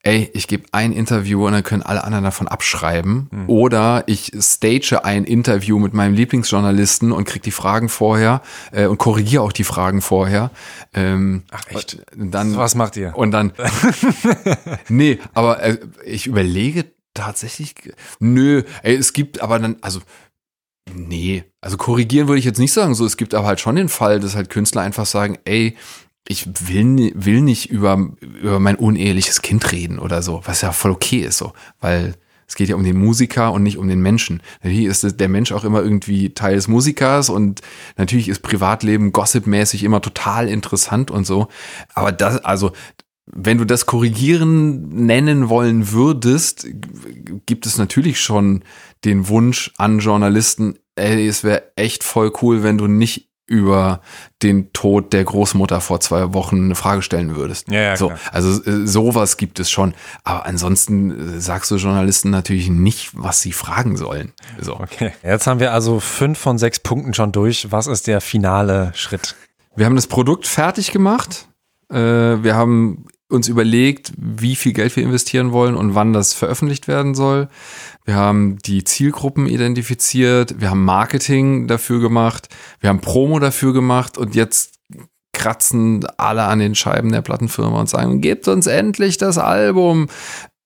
ey, ich gebe ein Interview und dann können alle anderen davon abschreiben. Mhm. Oder ich stage ein Interview mit meinem Lieblingsjournalisten und krieg die Fragen vorher äh, und korrigiere auch die Fragen vorher. Ähm, Ach echt? Dann, so was macht ihr? Und dann. nee, aber äh, ich überlege tatsächlich. Nö, ey, es gibt aber dann, also. Nee, also korrigieren würde ich jetzt nicht sagen. So, es gibt aber halt schon den Fall, dass halt Künstler einfach sagen, ey, ich will, will nicht über, über mein uneheliches Kind reden oder so, was ja voll okay ist, so, weil Es geht ja um den Musiker und nicht um den Menschen. Hier ist der Mensch auch immer irgendwie Teil des Musikers und natürlich ist Privatleben gossipmäßig immer total interessant und so. Aber das, also, wenn du das korrigieren nennen wollen würdest, gibt es natürlich schon den Wunsch an Journalisten, ey, es wäre echt voll cool, wenn du nicht über den Tod der Großmutter vor zwei Wochen eine Frage stellen würdest. Ja, ja, so, klar. also äh, sowas gibt es schon. Aber ansonsten äh, sagst du Journalisten natürlich nicht, was sie fragen sollen. So. Okay. Jetzt haben wir also fünf von sechs Punkten schon durch. Was ist der finale Schritt? Wir haben das Produkt fertig gemacht. Äh, wir haben uns überlegt, wie viel Geld wir investieren wollen und wann das veröffentlicht werden soll. Wir haben die Zielgruppen identifiziert, wir haben Marketing dafür gemacht, wir haben Promo dafür gemacht und jetzt kratzen alle an den Scheiben der Plattenfirma und sagen, gebt uns endlich das Album.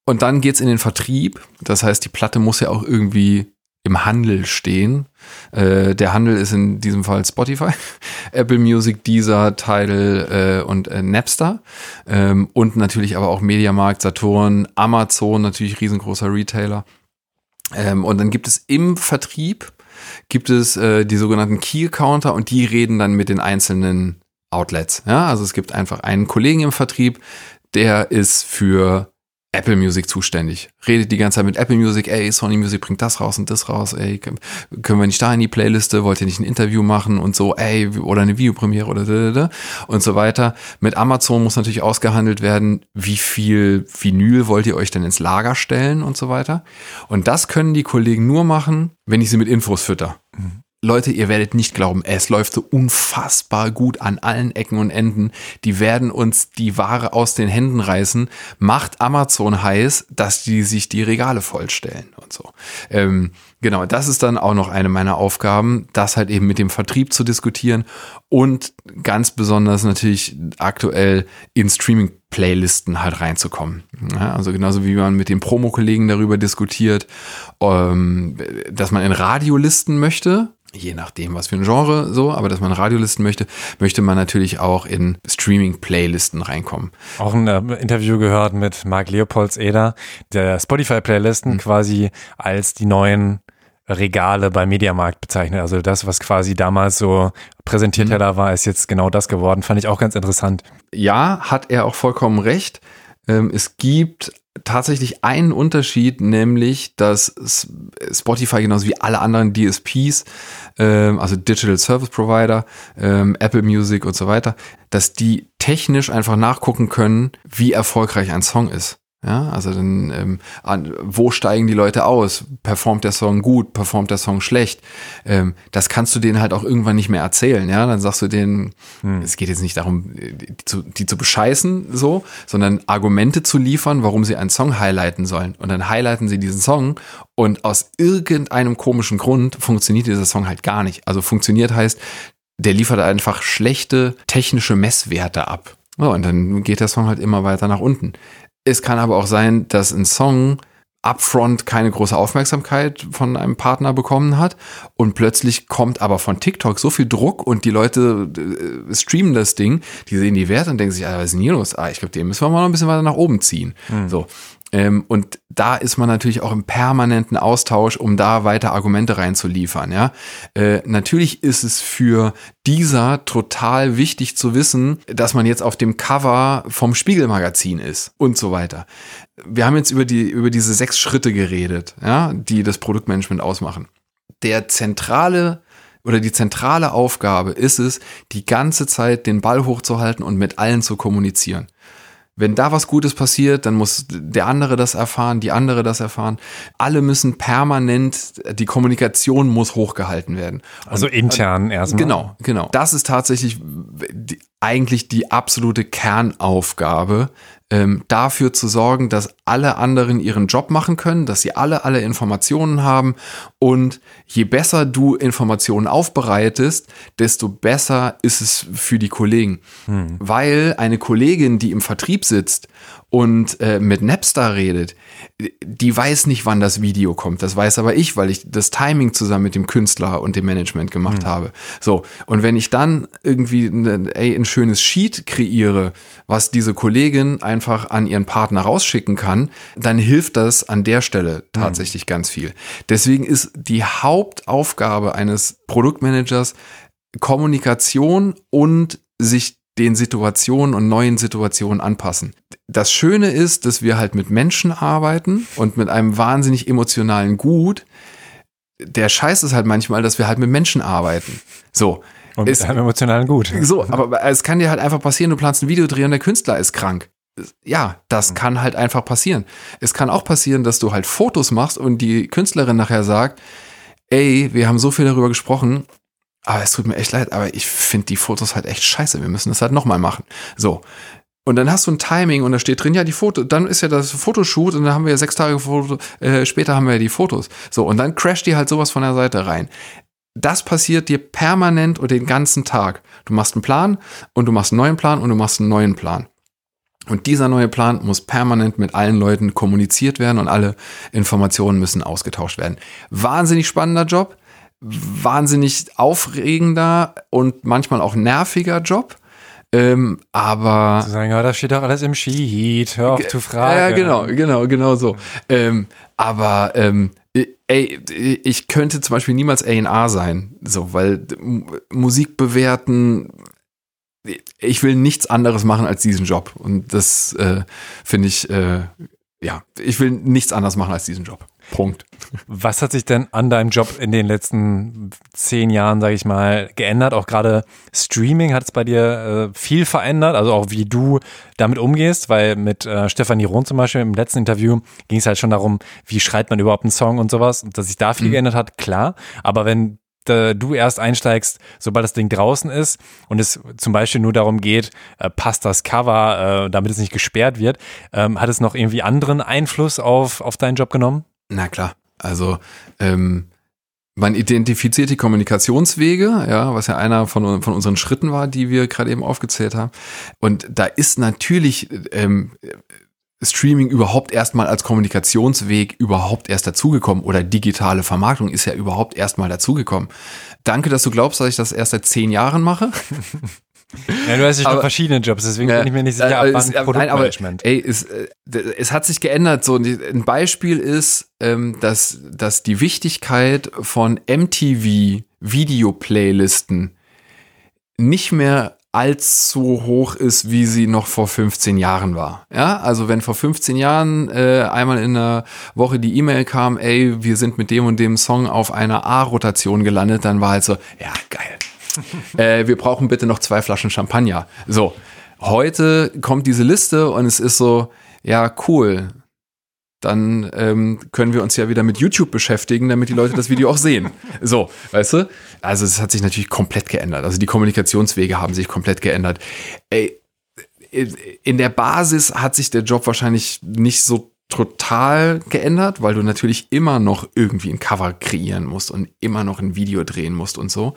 Und dann geht's in den Vertrieb. Das heißt, die Platte muss ja auch irgendwie im Handel stehen. Äh, der Handel ist in diesem Fall Spotify, Apple Music, Deezer, Tidal äh, und äh, Napster ähm, und natürlich aber auch Mediamarkt, Saturn, Amazon, natürlich riesengroßer Retailer. Ähm, und dann gibt es im Vertrieb gibt es äh, die sogenannten Key Counter und die reden dann mit den einzelnen Outlets. Ja, also es gibt einfach einen Kollegen im Vertrieb, der ist für Apple Music zuständig. Redet die ganze Zeit mit Apple Music, ey, Sony Music bringt das raus und das raus, ey, können wir nicht da in die Playliste, wollt ihr nicht ein Interview machen und so, ey, oder eine Videopremiere oder da, da, da, und so weiter. Mit Amazon muss natürlich ausgehandelt werden, wie viel Vinyl wollt ihr euch denn ins Lager stellen und so weiter. Und das können die Kollegen nur machen, wenn ich sie mit Infos fütter. Leute, ihr werdet nicht glauben, es läuft so unfassbar gut an allen Ecken und Enden. Die werden uns die Ware aus den Händen reißen. Macht Amazon heiß, dass die sich die Regale vollstellen und so. Ähm, genau, das ist dann auch noch eine meiner Aufgaben, das halt eben mit dem Vertrieb zu diskutieren und ganz besonders natürlich aktuell in Streaming-Playlisten halt reinzukommen. Ja, also genauso wie man mit den Promo-Kollegen darüber diskutiert, ähm, dass man in Radiolisten möchte, je nachdem, was für ein Genre so, aber dass man Radiolisten möchte, möchte man natürlich auch in Streaming-Playlisten reinkommen. Auch ein äh, Interview gehört mit Marc Leopolds-Eder, der Spotify-Playlisten quasi als die neuen Regale bei Mediamarkt bezeichnet. Also das, was quasi damals so präsentiert da war, ist jetzt genau das geworden. Fand ich auch ganz interessant. Ja, hat er auch vollkommen recht. Ähm, es gibt tatsächlich einen Unterschied, nämlich, dass Spotify genauso wie alle anderen DSPs, ähm, also Digital Service Provider, ähm, Apple Music und so weiter, dass die technisch einfach nachgucken können, wie erfolgreich ein Song ist. Ja, also dann, ähm, an, wo steigen die Leute aus? Performt der Song gut? Performt der Song schlecht? Ähm, das kannst du denen halt auch irgendwann nicht mehr erzählen. Ja, dann sagst du denen, es geht jetzt nicht darum, die zu, die zu bescheißen, so, sondern Argumente zu liefern, warum sie einen Song highlighten sollen. Und dann highlighten sie diesen Song und aus irgendeinem komischen Grund funktioniert dieser Song halt gar nicht. Also funktioniert heißt, der liefert einfach schlechte technische Messwerte ab. So, und dann geht der Song halt immer weiter nach unten. Es kann aber auch sein, dass ein Song upfront keine große Aufmerksamkeit von einem Partner bekommen hat und plötzlich kommt aber von TikTok so viel Druck und die Leute äh, streamen das Ding, die sehen die Werte und denken sich, ah, was ist denn hier los? Ah, ich glaube, den müssen wir mal noch ein bisschen weiter nach oben ziehen. So. Ähm, und da ist man natürlich auch im permanenten Austausch, um da weiter Argumente reinzuliefern. Ja, äh, natürlich ist es für dieser total wichtig zu wissen, dass man jetzt auf dem Cover vom Spiegelmagazin ist und so weiter. Wir haben jetzt über die über diese sechs Schritte geredet, ja, die das Produktmanagement ausmachen. Der zentrale oder die zentrale Aufgabe ist es, die ganze Zeit den Ball hochzuhalten und mit allen zu kommunizieren. Wenn da was Gutes passiert, dann muss der andere das erfahren, die andere das erfahren. Alle müssen permanent, die Kommunikation muss hochgehalten werden. Also intern erstmal. Genau, genau. Das ist tatsächlich die, eigentlich die absolute Kernaufgabe, ähm, dafür zu sorgen, dass alle anderen ihren Job machen können, dass sie alle alle Informationen haben und je besser du Informationen aufbereitest, desto besser ist es für die Kollegen. Weil eine Kollegin, die im Vertrieb sitzt und äh, mit Napster redet, die weiß nicht, wann das Video kommt. Das weiß aber ich, weil ich das Timing zusammen mit dem Künstler und dem Management gemacht habe. So, und wenn ich dann irgendwie, ne, ey, in, schönes Sheet kreiere, was diese Kollegin einfach an ihren Partner rausschicken kann, dann hilft das an der Stelle tatsächlich mhm. ganz viel. Deswegen ist die Hauptaufgabe eines Produktmanagers Kommunikation und sich den Situationen und neuen Situationen anpassen. Das Schöne ist, dass wir halt mit Menschen arbeiten und mit einem wahnsinnig emotionalen Gut. Der Scheiß ist halt manchmal, dass wir halt mit Menschen arbeiten. So. Und mit einem emotionalen Gut. So, aber es kann dir halt einfach passieren, du planst ein Video drehen und der Künstler ist krank. Ja, das mhm. kann halt einfach passieren. Es kann auch passieren, dass du halt Fotos machst und die Künstlerin nachher sagt, ey, wir haben so viel darüber gesprochen, aber es tut mir echt leid, aber ich finde die Fotos halt echt scheiße. Wir müssen das halt nochmal machen. So. Und dann hast du ein Timing und da steht drin, ja, die Foto, dann ist ja das Fotoshoot und dann haben wir ja sechs Tage Foto, äh, später haben wir ja die Fotos. So, und dann crasht die halt sowas von der Seite rein. Das passiert dir permanent und den ganzen Tag. Du machst einen Plan und du machst einen neuen Plan und du machst einen neuen Plan. Und dieser neue Plan muss permanent mit allen Leuten kommuniziert werden und alle Informationen müssen ausgetauscht werden. Wahnsinnig spannender Job wahnsinnig aufregender und manchmal auch nerviger Job. Ähm, aber. Zu sagen, ja, das steht doch alles im Sheet, hör auf zu fragen. Ja, genau, genau, genau so. Ähm, aber, ähm, ey, ich könnte zum Beispiel niemals A&R sein, so, weil Musik bewerten, ich will nichts anderes machen als diesen Job. Und das äh, finde ich, äh, ja, ich will nichts anderes machen als diesen Job. Punkt. Was hat sich denn an deinem Job in den letzten zehn Jahren, sage ich mal, geändert? Auch gerade Streaming hat es bei dir äh, viel verändert, also auch wie du damit umgehst, weil mit äh, Stefanie Rohn zum Beispiel im letzten Interview ging es halt schon darum, wie schreibt man überhaupt einen Song und sowas. Dass sich da viel mhm. geändert hat, klar. Aber wenn du erst einsteigst, sobald das Ding draußen ist und es zum Beispiel nur darum geht, äh, passt das Cover, äh, damit es nicht gesperrt wird, ähm, hat es noch irgendwie anderen Einfluss auf, auf deinen Job genommen? Na klar. Also ähm, man identifiziert die Kommunikationswege, ja, was ja einer von, von unseren Schritten war, die wir gerade eben aufgezählt haben. Und da ist natürlich ähm, Streaming überhaupt erstmal als Kommunikationsweg überhaupt erst dazugekommen oder digitale Vermarktung ist ja überhaupt erstmal dazugekommen. Danke, dass du glaubst, dass ich das erst seit zehn Jahren mache. Ja, du hast ja schon verschiedene Jobs, deswegen ja, bin ich mir nicht sicher, ab wann Produktmanagement. Nein, aber, ey, es, äh, es hat sich geändert. So ein Beispiel ist, ähm, dass, dass die Wichtigkeit von MTV Video-Playlisten nicht mehr allzu hoch ist, wie sie noch vor 15 Jahren war. Ja, also wenn vor 15 Jahren äh, einmal in der Woche die E-Mail kam, ey, wir sind mit dem und dem Song auf einer A-Rotation gelandet, dann war halt so, ja, geil äh, wir brauchen bitte noch zwei Flaschen Champagner. So, heute kommt diese Liste und es ist so, ja, cool. Dann ähm, können wir uns ja wieder mit YouTube beschäftigen, damit die Leute das Video auch sehen. So, weißt du? Also es hat sich natürlich komplett geändert. Also die Kommunikationswege haben sich komplett geändert. Ey, in der Basis hat sich der Job wahrscheinlich nicht so total geändert, weil du natürlich immer noch irgendwie ein Cover kreieren musst und immer noch ein Video drehen musst und so.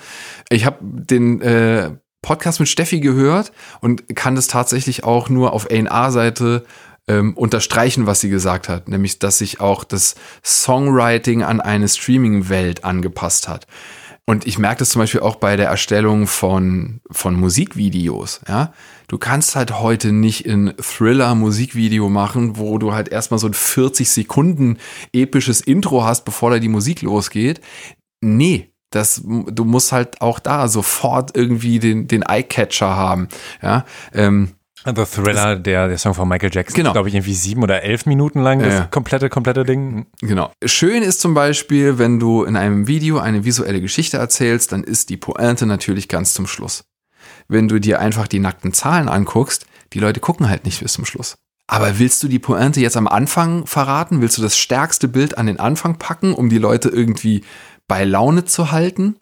Ich habe den äh, Podcast mit Steffi gehört und kann das tatsächlich auch nur auf A&R-Seite ähm, unterstreichen, was sie gesagt hat, nämlich dass sich auch das Songwriting an eine Streaming-Welt angepasst hat. Und ich merke das zum Beispiel auch bei der Erstellung von, von Musikvideos, ja. Du kannst halt heute nicht in Thriller-Musikvideo machen, wo du halt erstmal so ein 40 Sekunden episches Intro hast, bevor da die Musik losgeht. Nee, das, du musst halt auch da sofort irgendwie den, den Eye-Catcher haben, ja. Ähm, The Thriller, der, der Song von Michael Jackson, genau. glaube ich, irgendwie sieben oder elf Minuten lang, das ja. komplette, komplette Ding. Genau. Schön ist zum Beispiel, wenn du in einem Video eine visuelle Geschichte erzählst, dann ist die Pointe natürlich ganz zum Schluss. Wenn du dir einfach die nackten Zahlen anguckst, die Leute gucken halt nicht bis zum Schluss. Aber willst du die Pointe jetzt am Anfang verraten? Willst du das stärkste Bild an den Anfang packen, um die Leute irgendwie bei Laune zu halten?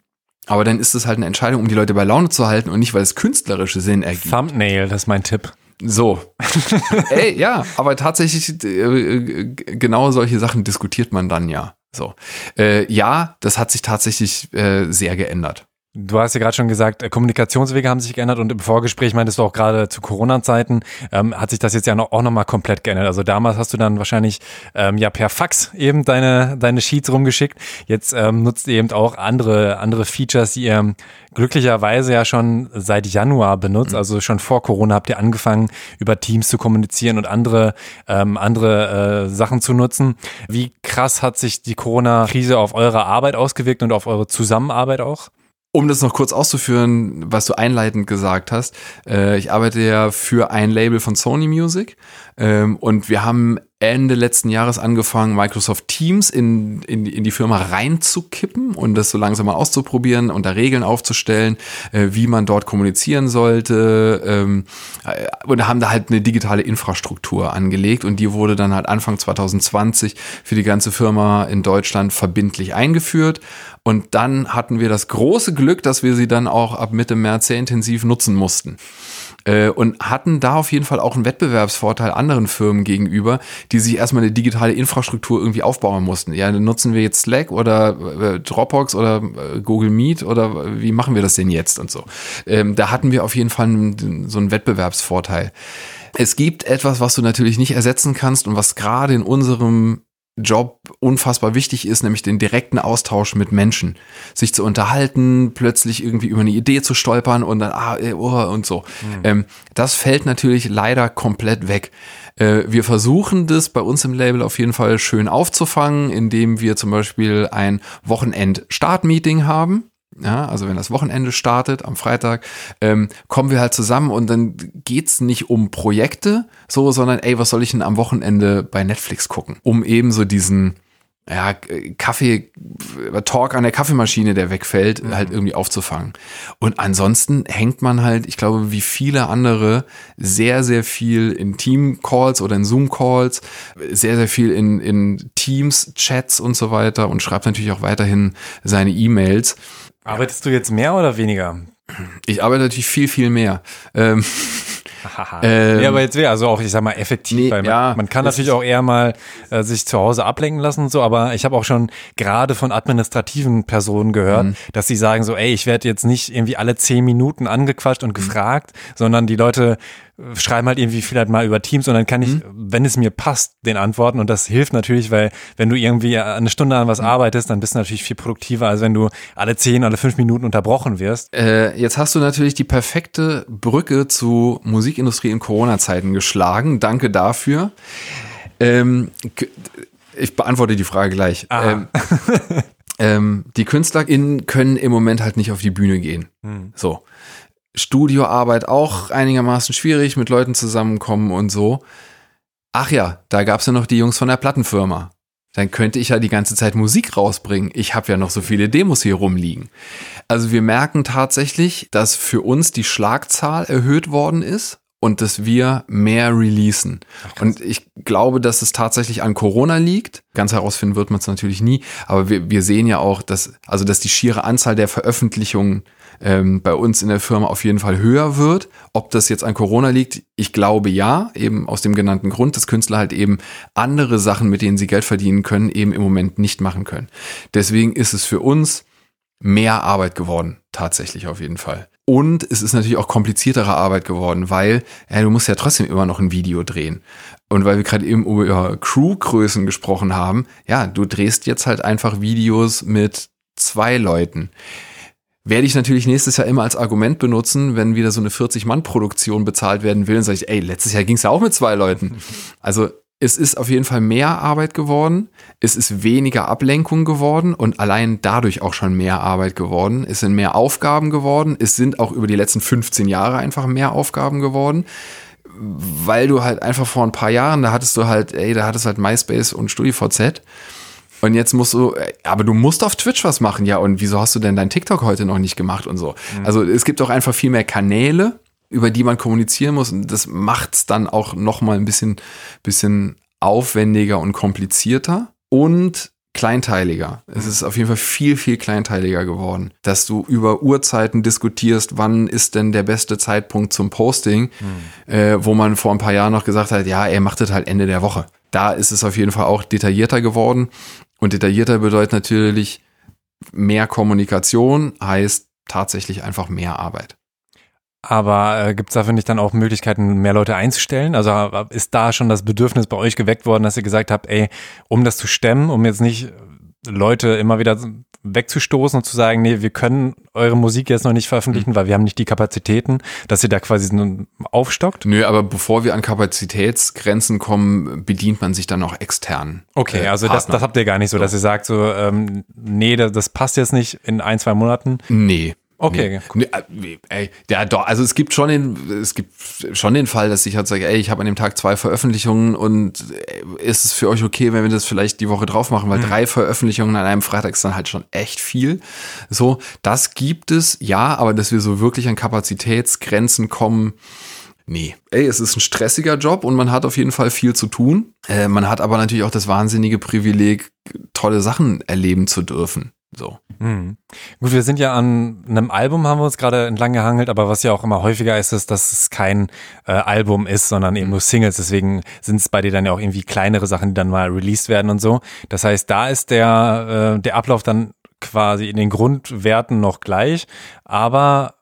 Aber dann ist es halt eine Entscheidung, um die Leute bei Laune zu halten und nicht, weil es künstlerische Sinn ergibt. Thumbnail, das ist mein Tipp. So. Ey, ja, aber tatsächlich äh, genau solche Sachen diskutiert man dann ja. So. Äh, ja, das hat sich tatsächlich äh, sehr geändert. Du hast ja gerade schon gesagt, äh, Kommunikationswege haben sich geändert und im Vorgespräch meintest du auch gerade zu Corona-Zeiten ähm, hat sich das jetzt ja noch, auch nochmal komplett geändert. Also damals hast du dann wahrscheinlich ähm, ja per Fax eben deine, deine Sheets rumgeschickt. Jetzt ähm, nutzt ihr eben auch andere, andere Features, die ihr glücklicherweise ja schon seit Januar benutzt. Mhm. Also schon vor Corona habt ihr angefangen, über Teams zu kommunizieren und andere, ähm, andere äh, Sachen zu nutzen. Wie krass hat sich die Corona-Krise auf eure Arbeit ausgewirkt und auf eure Zusammenarbeit auch? Um das noch kurz auszuführen, was du einleitend gesagt hast, äh, ich arbeite ja für ein Label von Sony Music ähm, und wir haben Ende letzten Jahres angefangen, Microsoft Teams in, in, in die Firma reinzukippen und das so langsam mal auszuprobieren und da Regeln aufzustellen, äh, wie man dort kommunizieren sollte. Ähm, äh, und haben da halt eine digitale Infrastruktur angelegt und die wurde dann halt Anfang 2020 für die ganze Firma in Deutschland verbindlich eingeführt. Und dann hatten wir das große Glück, dass wir sie dann auch ab Mitte März sehr intensiv nutzen mussten. Äh, und hatten da auf jeden Fall auch einen Wettbewerbsvorteil anderen Firmen gegenüber, die sich erstmal eine digitale Infrastruktur irgendwie aufbauen mussten. Ja, nutzen wir jetzt Slack oder äh, Dropbox oder äh, Google Meet oder wie machen wir das denn jetzt und so. Ähm, da hatten wir auf jeden Fall so einen Wettbewerbsvorteil. Es gibt etwas, was du natürlich nicht ersetzen kannst und was gerade in unserem Job unfassbar wichtig ist, nämlich den direkten Austausch mit Menschen. Sich zu unterhalten, plötzlich irgendwie über eine Idee zu stolpern und dann, ah, oh, und so. Mhm. Ähm, das fällt natürlich leider komplett weg. Äh, wir versuchen das bei uns im Label auf jeden Fall schön aufzufangen, indem wir zum Beispiel ein Wochenend-Start-Meeting haben ja, also wenn das Wochenende startet am Freitag, ähm, kommen wir halt zusammen und dann geht's nicht um Projekte, so, sondern ey, was soll ich denn am Wochenende bei Netflix gucken? Um eben so diesen, ja, Kaffee, Talk an der Kaffeemaschine, der wegfällt, mhm. halt irgendwie aufzufangen. Und ansonsten hängt man halt, ich glaube, wie viele andere, sehr, sehr viel in Team-Calls oder in Zoom-Calls, sehr, sehr viel in, in Teams-Chats und so weiter und schreibt natürlich auch weiterhin seine E-Mails. Arbeitest du jetzt mehr oder weniger? Ich arbeite natürlich viel, viel mehr. Ähm, ähm, ja, aber jetzt wäre also auch, ich sag mal, effektiv, nee, man, ja, man kann natürlich auch eher mal äh, sich zu Hause ablenken lassen und so, aber ich habe auch schon gerade von administrativen Personen gehört, mhm. dass sie sagen so, ey, ich werde jetzt nicht irgendwie alle zehn Minuten angequatscht und mhm. gefragt, sondern die Leute schreiben halt irgendwie vielleicht mal über Teams und dann kann ich, mhm. wenn es mir passt, den antworten und das hilft natürlich, weil wenn du irgendwie eine Stunde an was mhm. arbeitest, dann bist du natürlich viel produktiver, als wenn du alle zehn oder fünf Minuten unterbrochen wirst. Äh, jetzt hast du natürlich die perfekte Brücke zu Musikindustrie in Corona-Zeiten geschlagen. Danke dafür. Ähm, ich beantworte die Frage gleich. Ähm, ähm, die KünstlerInnen können im Moment halt nicht auf die Bühne gehen. Mhm. So. Studioarbeit auch einigermaßen schwierig, mit Leuten zusammenkommen und so. Ach ja, da gab's ja noch die Jungs von der Plattenfirma. Dann könnte ich ja die ganze Zeit Musik rausbringen. Ich habe ja noch so viele Demos hier rumliegen. Also wir merken tatsächlich, dass für uns die Schlagzahl erhöht worden ist und dass wir mehr releasen. Ach, und ich glaube, dass es tatsächlich an Corona liegt. Ganz herausfinden wird man es natürlich nie, aber wir, wir sehen ja auch, dass, also dass die schiere Anzahl der Veröffentlichungen ähm, bei uns in der Firma auf jeden Fall höher wird. Ob das jetzt an Corona liegt, ich glaube ja, eben aus dem genannten Grund, dass Künstler halt eben andere Sachen, mit denen sie Geld verdienen können, eben im Moment nicht machen können. Deswegen ist es für uns mehr Arbeit geworden, tatsächlich auf jeden Fall. Und es ist natürlich auch kompliziertere Arbeit geworden, weil ja, du musst ja trotzdem immer noch ein Video drehen. Und weil wir gerade eben über Crewgrößen gesprochen haben, ja, du drehst jetzt halt einfach Videos mit zwei Leuten werde ich natürlich nächstes Jahr immer als Argument benutzen, wenn wieder so eine 40-Mann-Produktion bezahlt werden will, und sage ich, ey, letztes Jahr ging es ja auch mit zwei Leuten. Also es ist auf jeden Fall mehr Arbeit geworden, es ist weniger Ablenkung geworden und allein dadurch auch schon mehr Arbeit geworden. Es sind mehr Aufgaben geworden, es sind auch über die letzten 15 Jahre einfach mehr Aufgaben geworden, weil du halt einfach vor ein paar Jahren, da hattest du halt, ey, da hattest du halt MySpace und StudiVZ und jetzt musst du, äh, aber du musst auf Twitch was machen, ja. Und wieso hast du denn dein TikTok heute noch nicht gemacht und so? Mhm. Also es gibt auch einfach viel mehr Kanäle, über die man kommunizieren muss. Und das macht's dann auch noch mal ein bisschen, bisschen aufwendiger und komplizierter und kleinteiliger. Es ist auf jeden Fall viel, viel kleinteiliger geworden, dass du über Uhrzeiten diskutierst, wann ist denn der beste Zeitpunkt zum Posting, mhm. äh, wo man vor ein paar Jahren noch gesagt hat, ja, er macht es halt Ende der Woche. Da ist es auf jeden Fall auch detaillierter geworden und detaillierter bedeutet natürlich mehr Kommunikation, heißt tatsächlich einfach mehr Arbeit. Aber äh, gibt es dafür nicht dann auch Möglichkeiten, mehr Leute einzustellen? Also äh, ist da schon das Bedürfnis bei euch geweckt worden, dass ihr gesagt habt, ey, um das zu stemmen, um jetzt nicht Leute immer wieder wegzustoßen und zu sagen, nee, wir können eure Musik jetzt noch nicht veröffentlichen, mhm. weil wir haben nicht die Kapazitäten, dass ihr da quasi aufstockt? Nö, aber bevor wir an Kapazitätsgrenzen kommen, bedient man sich dann auch extern. Okay, äh, also das, das habt ihr gar nicht so, so. dass ihr sagt so, ähm, nee, das, das passt jetzt nicht in ein, zwei Monaten? Nee. Okay. Nee, nee, ey, ja, doch, also es gibt schon den, es gibt schon den Fall, dass ich halt sage, ey, ich habe an dem Tag zwei Veröffentlichungen und äh, ist es für euch okay, wenn wir das vielleicht die Woche drauf machen, weil mhm. drei Veröffentlichungen an einem Freitag ist dann halt schon echt viel. So, das gibt es, ja, aber dass wir so wirklich an Kapazitätsgrenzen kommen, Nee, ey, es ist ein stressiger Job und man hat auf jeden Fall viel zu tun. Äh, man hat aber natürlich auch das wahnsinnige Privileg, tolle Sachen erleben zu dürfen. So. Mhm. Gut, wir sind ja an einem Album, haben wir uns gerade entlang gehangelt, aber was ja auch immer häufiger ist, ist, dass es kein äh, Album ist, sondern eben nur Singles. Deswegen sind es bei dir dann ja auch irgendwie kleinere Sachen, die dann mal released werden und so. Das heißt, da ist der, äh, der Ablauf dann quasi in den Grundwerten noch gleich, aber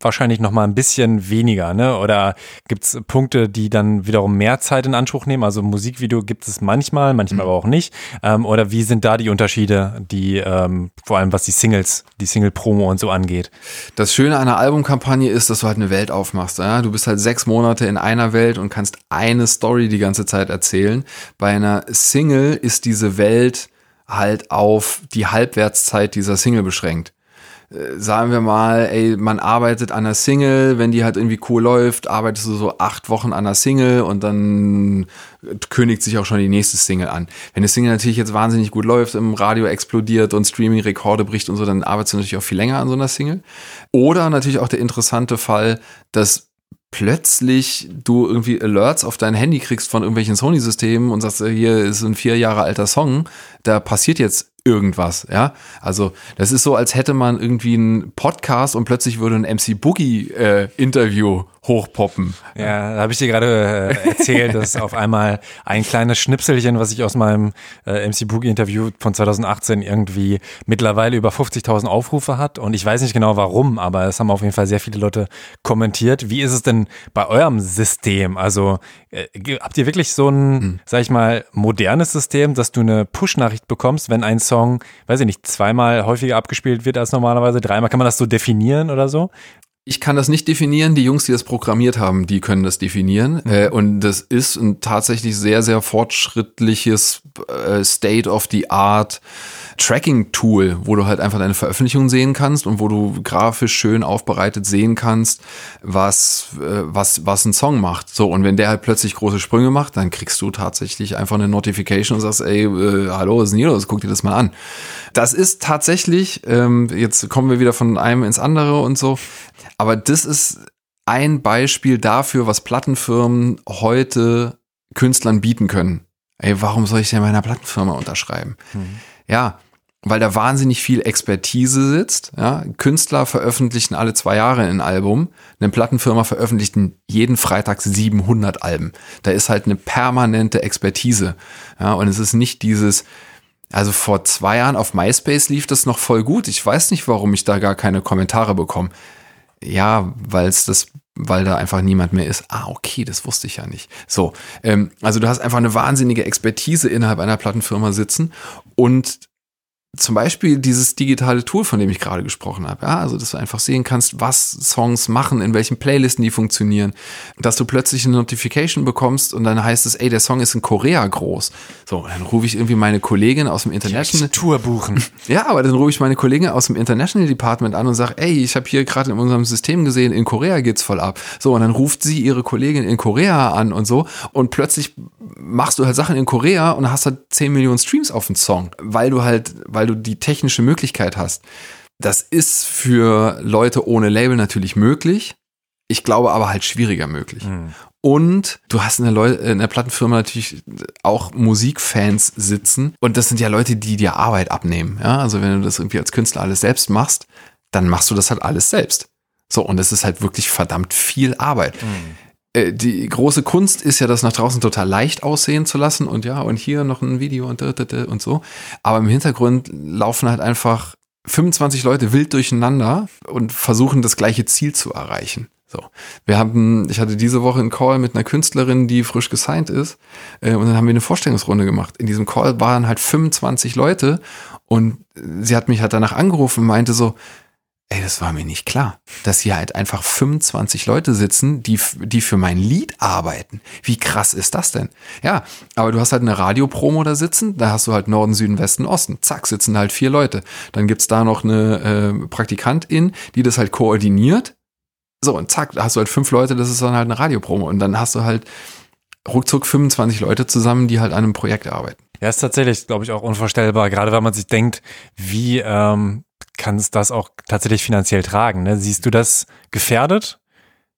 wahrscheinlich noch mal ein bisschen weniger, ne? Oder gibt es Punkte, die dann wiederum mehr Zeit in Anspruch nehmen? Also Musikvideo gibt es manchmal, manchmal mhm. aber auch nicht. Ähm, oder wie sind da die Unterschiede, die ähm, vor allem was die Singles, die Single-Promo und so angeht? Das Schöne an einer Albumkampagne ist, dass du halt eine Welt aufmachst. Ja? Du bist halt sechs Monate in einer Welt und kannst eine Story die ganze Zeit erzählen. Bei einer Single ist diese Welt halt auf die Halbwertszeit dieser Single beschränkt. Äh, sagen wir mal, ey, man arbeitet an einer Single, wenn die halt irgendwie cool läuft, arbeitest du so acht Wochen an einer Single und dann kündigt sich auch schon die nächste Single an. Wenn eine Single natürlich jetzt wahnsinnig gut läuft, im Radio explodiert und Streaming-Rekorde bricht und so, dann arbeitest du natürlich auch viel länger an so einer Single. Oder natürlich auch der interessante Fall, dass plötzlich du irgendwie Alerts auf dein Handy kriegst von irgendwelchen Sony-Systemen und sagst, hier ist ein vier Jahre alter Song, da passiert jetzt irgendwas, ja. Also das ist so, als hätte man irgendwie einen Podcast und plötzlich würde ein MC Boogie äh, Interview hochpoppen. Ja, da habe ich dir gerade äh, erzählt, dass auf einmal ein kleines Schnipselchen, was ich aus meinem äh, MC Boogie Interview von 2018 irgendwie mittlerweile über 50.000 Aufrufe hat und ich weiß nicht genau warum, aber es haben auf jeden Fall sehr viele Leute kommentiert. Wie ist es denn bei eurem System? Also äh, habt ihr wirklich so ein, hm. sag ich mal, modernes System, dass du eine Push-Nachricht bekommst, wenn ein Song, weiß ich nicht, zweimal häufiger abgespielt wird als normalerweise, dreimal? Kann man das so definieren oder so? Ich kann das nicht definieren. Die Jungs, die das programmiert haben, die können das definieren. Mhm. Äh, und das ist ein tatsächlich sehr, sehr fortschrittliches äh, State of the Art Tracking-Tool, wo du halt einfach deine Veröffentlichungen sehen kannst und wo du grafisch schön aufbereitet sehen kannst, was, äh, was, was ein Song macht. So, und wenn der halt plötzlich große Sprünge macht, dann kriegst du tatsächlich einfach eine Notification und sagst, ey, äh, hallo, ist denn hier los? Guck dir das mal an. Das ist tatsächlich, ähm, jetzt kommen wir wieder von einem ins andere und so, aber das ist ein Beispiel dafür, was Plattenfirmen heute Künstlern bieten können. Ey, warum soll ich denn meiner Plattenfirma unterschreiben? Mhm. Ja, weil da wahnsinnig viel Expertise sitzt. Ja? Künstler veröffentlichen alle zwei Jahre ein Album. Eine Plattenfirma veröffentlicht jeden Freitag 700 Alben. Da ist halt eine permanente Expertise. Ja? Und es ist nicht dieses, also vor zwei Jahren auf MySpace lief das noch voll gut. Ich weiß nicht, warum ich da gar keine Kommentare bekomme. Ja, weil es das, weil da einfach niemand mehr ist. Ah, okay, das wusste ich ja nicht. So, ähm, also du hast einfach eine wahnsinnige Expertise innerhalb einer Plattenfirma sitzen und zum Beispiel dieses digitale Tool, von dem ich gerade gesprochen habe. Ja, also, dass du einfach sehen kannst, was Songs machen, in welchen Playlisten die funktionieren, dass du plötzlich eine Notification bekommst und dann heißt es, ey, der Song ist in Korea groß. So, dann rufe ich irgendwie meine Kollegin aus dem International Tour buchen. Ja, aber dann rufe ich meine Kollegin aus dem International Department an und sage, ey, ich habe hier gerade in unserem System gesehen, in Korea geht's voll ab. So, und dann ruft sie ihre Kollegin in Korea an und so und plötzlich machst du halt Sachen in Korea und hast halt 10 Millionen Streams auf den Song, weil du halt, weil du die technische Möglichkeit hast. Das ist für Leute ohne Label natürlich möglich. Ich glaube aber halt schwieriger möglich. Mhm. Und du hast in der, Leu in der Plattenfirma natürlich auch Musikfans sitzen. Und das sind ja Leute, die dir Arbeit abnehmen. Ja, also wenn du das irgendwie als Künstler alles selbst machst, dann machst du das halt alles selbst. So, und es ist halt wirklich verdammt viel Arbeit. Mhm. Äh, die große Kunst ist ja, das nach draußen total leicht aussehen zu lassen und ja, und hier noch ein Video und und so. Aber im Hintergrund laufen halt einfach 25 Leute wild durcheinander und versuchen das gleiche Ziel zu erreichen. So, wir haben, ich hatte diese Woche einen Call mit einer Künstlerin, die frisch gesigned ist, äh, und dann haben wir eine Vorstellungsrunde gemacht. In diesem Call waren halt 25 Leute und sie hat mich halt danach angerufen und meinte so, ey, das war mir nicht klar, dass hier halt einfach 25 Leute sitzen, die, die für mein Lied arbeiten. Wie krass ist das denn? Ja, aber du hast halt eine Radiopromo da sitzen, da hast du halt Norden, Süden, Westen, Osten. Zack, sitzen halt vier Leute. Dann gibt's da noch eine äh, Praktikantin, die das halt koordiniert. So, und zack, da hast du halt fünf Leute, das ist dann halt eine Radiopromo. Und dann hast du halt ruckzuck 25 Leute zusammen, die halt an einem Projekt arbeiten. Ja, ist tatsächlich, glaube ich, auch unvorstellbar, gerade wenn man sich denkt, wie ähm, kann es das auch tatsächlich finanziell tragen. Ne? Siehst du das gefährdet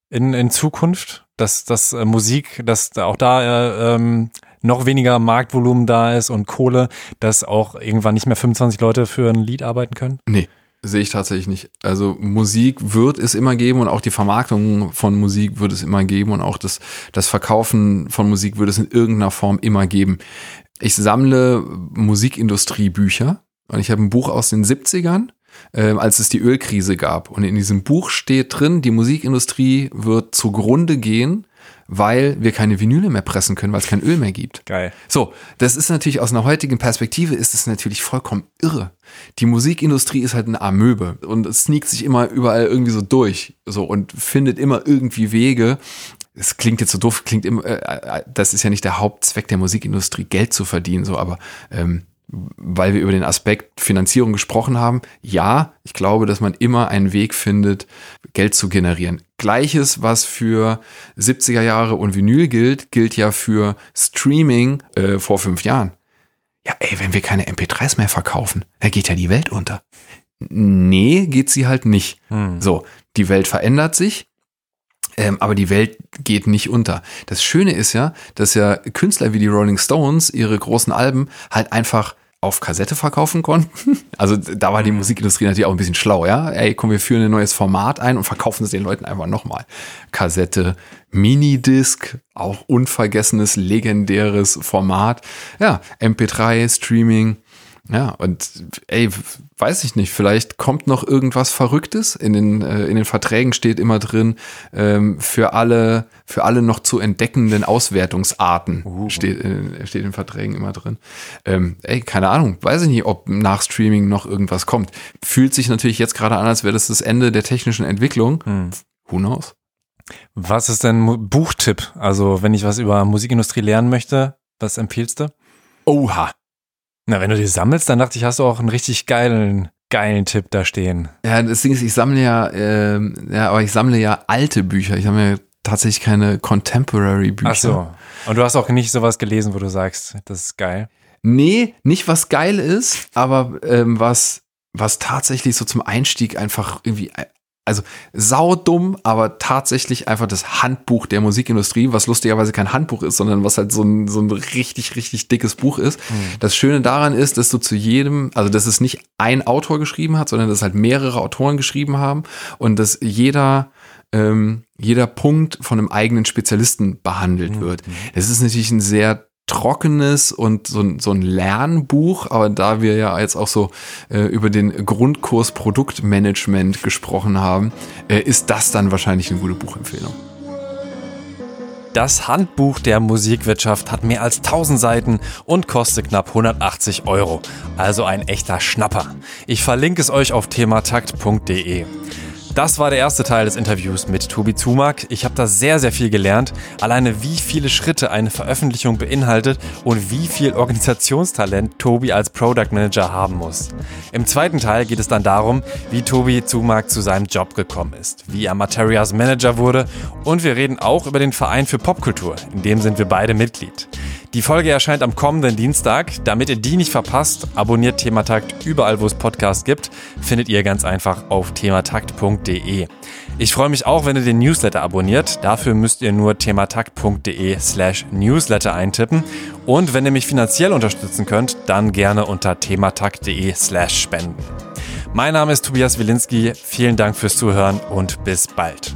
in, in Zukunft, dass, dass äh, Musik, dass auch da äh, ähm, noch weniger Marktvolumen da ist und Kohle, dass auch irgendwann nicht mehr 25 Leute für ein Lied arbeiten können? Nee. Sehe ich tatsächlich nicht. Also Musik wird es immer geben und auch die Vermarktung von Musik wird es immer geben und auch das, das Verkaufen von Musik wird es in irgendeiner Form immer geben. Ich sammle Musikindustriebücher und ich habe ein Buch aus den 70ern äh, als es die Ölkrise gab. Und in diesem Buch steht drin, die Musikindustrie wird zugrunde gehen, weil wir keine Vinyle mehr pressen können, weil es kein Öl mehr gibt. Geil. So, das ist natürlich aus einer heutigen Perspektive ist es natürlich vollkommen irre. Die Musikindustrie ist halt eine Amöbe und es sneakt sich immer überall irgendwie so durch, so und findet immer irgendwie Wege. Es klingt jetzt so doof, klingt immer, äh, äh das ist ja nicht der Hauptzweck der Musikindustrie, Geld zu verdienen, so, aber ähm, weil wir über den Aspekt Finanzierung gesprochen haben, ja, ich glaube, dass man immer einen Weg findet, Geld zu generieren. Gleiches, was für 70er Jahre und Vinyl gilt, gilt ja für Streaming äh, vor fünf Jahren. Ja, ey, wenn wir keine MP3s mehr verkaufen, dann geht ja die Welt unter. Nee, geht sie halt nicht. Hm. So, die Welt verändert sich, ähm, aber die Welt geht nicht unter. Das Schöne ist ja, dass ja Künstler wie die Rolling Stones ihre großen Alben halt einfach auf Kassette verkaufen konnten. Also da war die. Musikindustrie natürlich auch ein bisschen schlau, ja. Ey, komm, wir führen ein neues Format ein und verkaufen es den Leuten einfach nochmal. Kassette, Minidisc, auch unvergessenes, legendäres Format. Ja, MP3, Streaming, ja, und ey, weiß ich nicht, vielleicht kommt noch irgendwas Verrücktes. In den, äh, in den Verträgen steht immer drin, ähm, für alle, für alle noch zu entdeckenden Auswertungsarten uh. steht, äh, steht in Verträgen immer drin. Ähm, ey, keine Ahnung, weiß ich nicht, ob nach Streaming noch irgendwas kommt. Fühlt sich natürlich jetzt gerade an, als wäre das das Ende der technischen Entwicklung. Hm. Who knows? Was ist denn Buchtipp? Also, wenn ich was über Musikindustrie lernen möchte, was empfiehlst du? Oha. Na, wenn du die sammelst, dann dachte ich, hast du auch einen richtig geilen, geilen Tipp da stehen. Ja, das Ding ist, ich sammle ja, äh, ja, aber ich sammle ja alte Bücher. Ich habe ja tatsächlich keine Contemporary Bücher. Ach so. Und du hast auch nicht sowas gelesen, wo du sagst, das ist geil. Nee, nicht was geil ist, aber ähm, was, was tatsächlich so zum Einstieg einfach irgendwie also saudumm, aber tatsächlich einfach das Handbuch der Musikindustrie, was lustigerweise kein Handbuch ist, sondern was halt so ein, so ein richtig, richtig dickes Buch ist. Mhm. Das Schöne daran ist, dass du zu jedem, also dass es nicht ein Autor geschrieben hat, sondern dass halt mehrere Autoren geschrieben haben und dass jeder ähm, jeder Punkt von einem eigenen Spezialisten behandelt mhm. wird. Es ist natürlich ein sehr trockenes und so, so ein Lernbuch, aber da wir ja jetzt auch so äh, über den Grundkurs Produktmanagement gesprochen haben, äh, ist das dann wahrscheinlich eine gute Buchempfehlung. Das Handbuch der Musikwirtschaft hat mehr als 1000 Seiten und kostet knapp 180 Euro. Also ein echter Schnapper. Ich verlinke es euch auf thematakt.de. Das war der erste Teil des Interviews mit Tobi Zumak. Ich habe da sehr, sehr viel gelernt. Alleine wie viele Schritte eine Veröffentlichung beinhaltet und wie viel Organisationstalent Tobi als Product Manager haben muss. Im zweiten Teil geht es dann darum, wie Tobi Zumak zu seinem Job gekommen ist, wie er Materias Manager wurde und wir reden auch über den Verein für Popkultur. In dem sind wir beide Mitglied. Die Folge erscheint am kommenden Dienstag. Damit ihr die nicht verpasst, abonniert Thematakt überall, wo es Podcasts gibt. Findet ihr ganz einfach auf thematakt.de. Ich freue mich auch, wenn ihr den Newsletter abonniert. Dafür müsst ihr nur thematakt.de slash newsletter eintippen. Und wenn ihr mich finanziell unterstützen könnt, dann gerne unter thematakt.de slash spenden. Mein Name ist Tobias Wilinski. Vielen Dank fürs Zuhören und bis bald.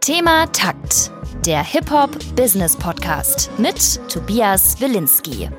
Thema Takt der Hip-Hop Business Podcast mit Tobias Wilinski.